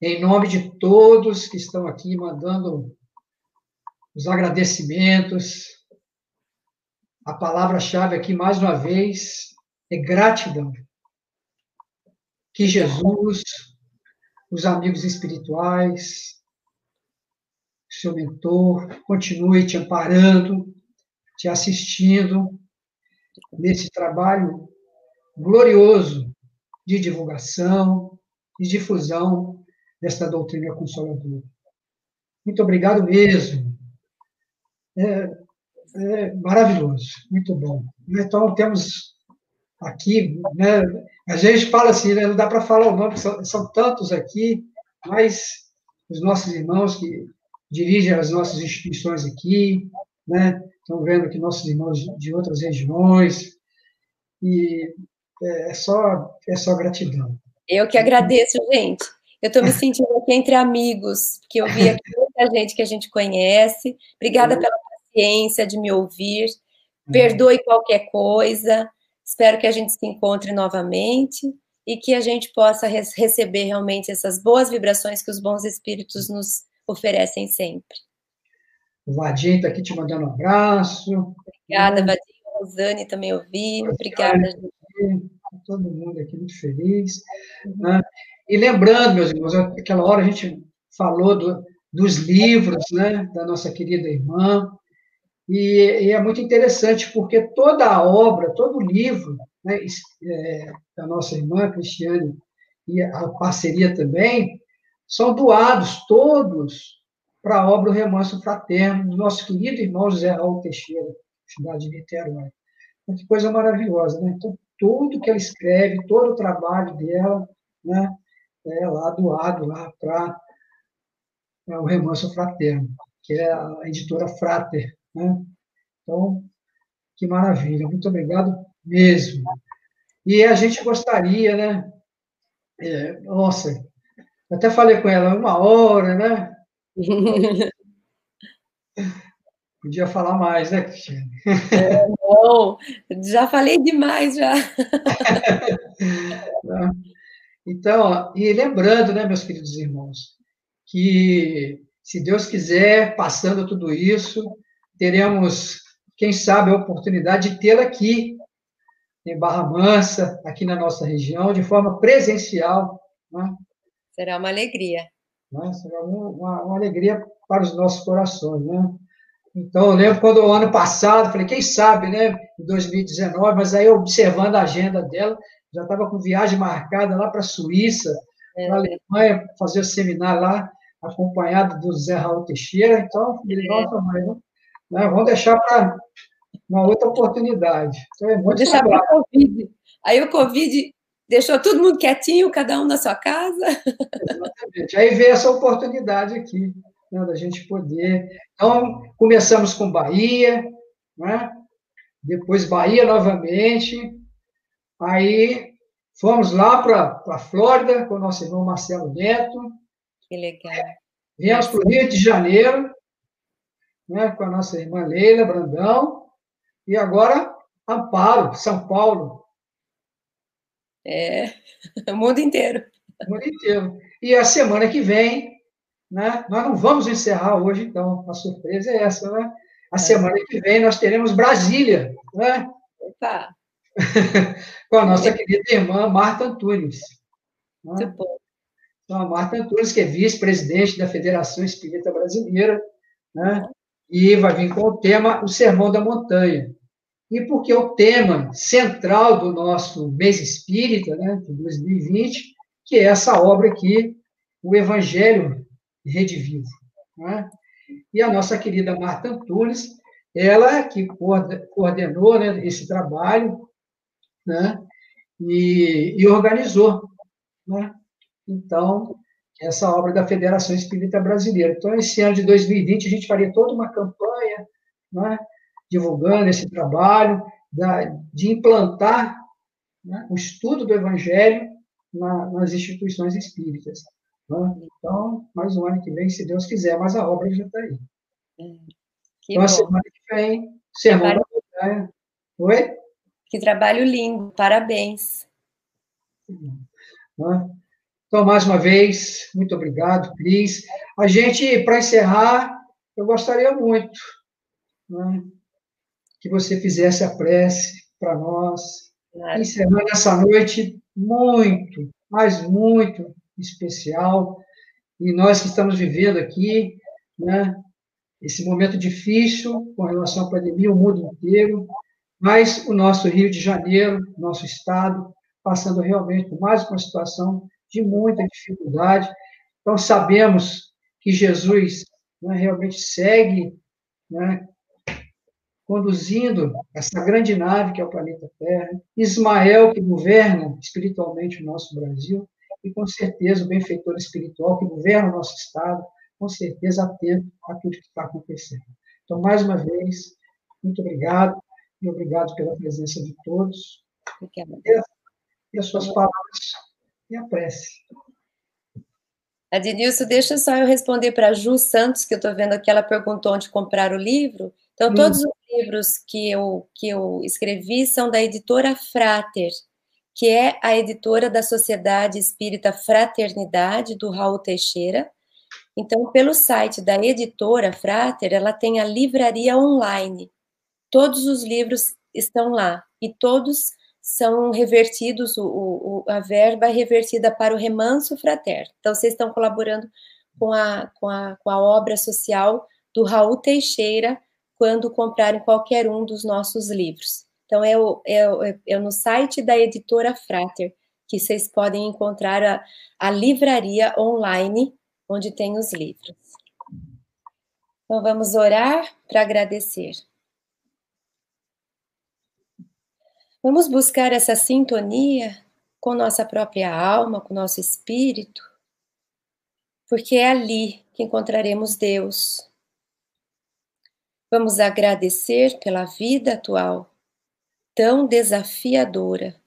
em nome de todos que estão aqui mandando os agradecimentos, a palavra-chave aqui mais uma vez é gratidão. Que Jesus, os amigos espirituais, seu mentor, continue te amparando, te assistindo nesse trabalho glorioso de divulgação e difusão desta doutrina consoladora. Muito obrigado mesmo. É, é maravilhoso, muito bom. Então, temos aqui, né, a gente fala assim, né, não dá para falar o nome, são, são tantos aqui, mas os nossos irmãos que dirigem as nossas instituições aqui, né, estão vendo que nossos irmãos de outras regiões, e é, é só, é só gratidão. Eu que agradeço, gente. Eu estou me sentindo aqui entre amigos, porque eu vi aqui muita gente que a gente conhece. Obrigada pela paciência de me ouvir. Uhum. Perdoe qualquer coisa. Espero que a gente se encontre novamente e que a gente possa receber realmente essas boas vibrações que os bons espíritos nos oferecem sempre. O Vadinho está aqui te mandando um abraço. Obrigada, Vadinho. Rosane também ouvi. Obrigada, gente. Todo mundo aqui muito feliz. Né? E lembrando, meus irmãos, aquela hora a gente falou do, dos livros né, da nossa querida irmã, e, e, é muito interessante porque toda a obra, todo o livro né, é, da nossa irmã Cristiane e a parceria também, são doados todos para a obra O Remanso Fraterno, do nosso querido irmão José Raul Teixeira, cidade de Niterói. Então, que coisa maravilhosa, né? Então, tudo que ela escreve, todo o trabalho dela, né, é lá doado lá para o Remanso Fraterno, que é a editora Frater, né? Então, que maravilha, muito obrigado mesmo. E a gente gostaria, né? É, nossa, até falei com ela uma hora, né? Podia falar mais, né, Cristiane? É, não, já falei demais já. Então, e lembrando, né, meus queridos irmãos, que se Deus quiser, passando tudo isso, teremos, quem sabe, a oportunidade de tê-la aqui, em Barra Mansa, aqui na nossa região, de forma presencial. Né? Será uma alegria. Né? Será uma, uma, alegria para os nossos corações. Né? Então, eu lembro quando o ano passado, falei, quem sabe, né, em 2019, mas aí observando a agenda dela, já estava com viagem marcada lá para a Suíça, é. para a Alemanha, fazer o seminário lá, acompanhado do Zé Raul Teixeira. Então, falei, é. nossa, mãe, né, vamos deixar para uma outra oportunidade. Então, é muito deixar para o Covid. Aí o Covid deixou todo mundo quietinho, cada um na sua casa. Exatamente. Aí veio essa oportunidade aqui, né, da gente poder. Então, começamos com Bahia, né? depois Bahia novamente, aí fomos lá para a Flórida com o nosso irmão Marcelo Neto. Que legal. Viemos para o Rio de Janeiro, né, com a nossa irmã Leila Brandão, e agora Amparo, São Paulo. É, o mundo inteiro. O mundo inteiro. E a semana que vem, né, nós não vamos encerrar hoje, então, a surpresa é essa, né? A é. semana que vem nós teremos Brasília, né? Opa! com a nossa querida irmã Marta Antunes. Né? Muito bom. Então, a Marta Antunes, que é vice-presidente da Federação Espírita Brasileira, né? E vai vir com o tema O Sermão da Montanha. E porque o tema central do nosso mês espírita, né, de 2020, que é essa obra aqui, o Evangelho Rede Vivo. Né? E a nossa querida Marta Antunes, ela que coordenou né, esse trabalho né, e, e organizou. Né? Então, essa obra da Federação Espírita Brasileira. Então, esse ano de 2020, a gente faria toda uma campanha, né, divulgando esse trabalho, da, de implantar né, o estudo do Evangelho na, nas instituições espíritas. Né? Então, mais um ano que vem, se Deus quiser, mas a obra já está aí. Que então, bom. a semana que vem, sermão da montanha. Oi? Que trabalho lindo, parabéns. Né? Então, mais uma vez, muito obrigado, Cris. A gente, para encerrar, eu gostaria muito né, que você fizesse a prece para nós, encerrando essa noite muito, mas muito especial. E nós que estamos vivendo aqui, né, esse momento difícil com relação à pandemia, o mundo inteiro, mas o nosso Rio de Janeiro, nosso estado, passando realmente por mais uma situação de muita dificuldade. Então, sabemos que Jesus né, realmente segue né, conduzindo essa grande nave que é o planeta Terra, Ismael, que governa espiritualmente o nosso Brasil, e com certeza o benfeitor espiritual que governa o nosso Estado, com certeza atento àquilo que está acontecendo. Então, mais uma vez, muito obrigado, e obrigado pela presença de todos. Obrigada. E as suas palavras e a prece. Adnilson, deixa só eu responder para a Ju Santos, que eu estou vendo aqui, ela perguntou onde comprar o livro. Então, todos os livros que eu, que eu escrevi são da editora Frater, que é a editora da Sociedade Espírita Fraternidade, do Raul Teixeira. Então, pelo site da editora Frater, ela tem a livraria online. Todos os livros estão lá e todos são revertidos, o, o, a verba é revertida para o remanso fraterno. Então, vocês estão colaborando com a, com a, com a obra social do Raul Teixeira quando comprarem qualquer um dos nossos livros. Então, é, o, é, é no site da editora Frater que vocês podem encontrar a, a livraria online onde tem os livros. Então, vamos orar para agradecer. Vamos buscar essa sintonia com nossa própria alma, com nosso espírito, porque é ali que encontraremos Deus. Vamos agradecer pela vida atual, tão desafiadora,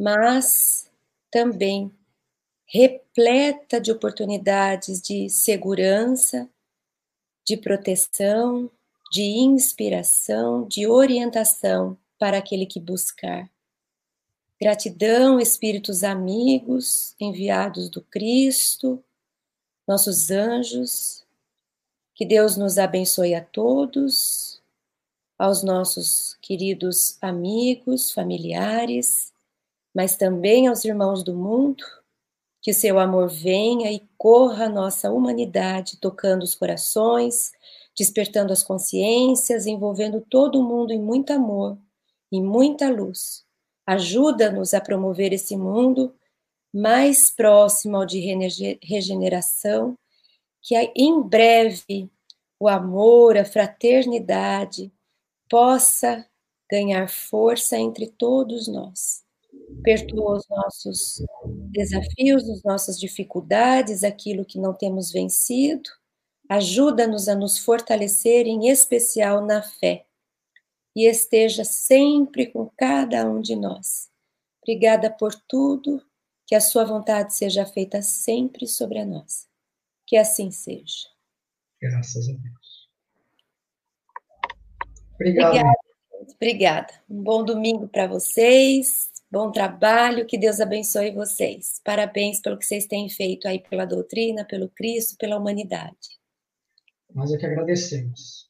mas também repleta de oportunidades de segurança, de proteção, de inspiração, de orientação para aquele que buscar. Gratidão, espíritos amigos, enviados do Cristo, nossos anjos, que Deus nos abençoe a todos, aos nossos queridos amigos, familiares, mas também aos irmãos do mundo, que seu amor venha e corra a nossa humanidade, tocando os corações, despertando as consciências, envolvendo todo mundo em muito amor e muita luz. Ajuda-nos a promover esse mundo mais próximo ao de regeneração, que em breve o amor, a fraternidade possa ganhar força entre todos nós. Perdoa os nossos desafios, as nossas dificuldades, aquilo que não temos vencido. Ajuda-nos a nos fortalecer, em especial na fé e esteja sempre com cada um de nós. Obrigada por tudo, que a sua vontade seja feita sempre sobre a nossa. Que assim seja. Graças a Deus. Obrigado. Obrigada. Obrigada. Um bom domingo para vocês. Bom trabalho, que Deus abençoe vocês. Parabéns pelo que vocês têm feito aí pela doutrina, pelo Cristo, pela humanidade. Nós é que agradecemos.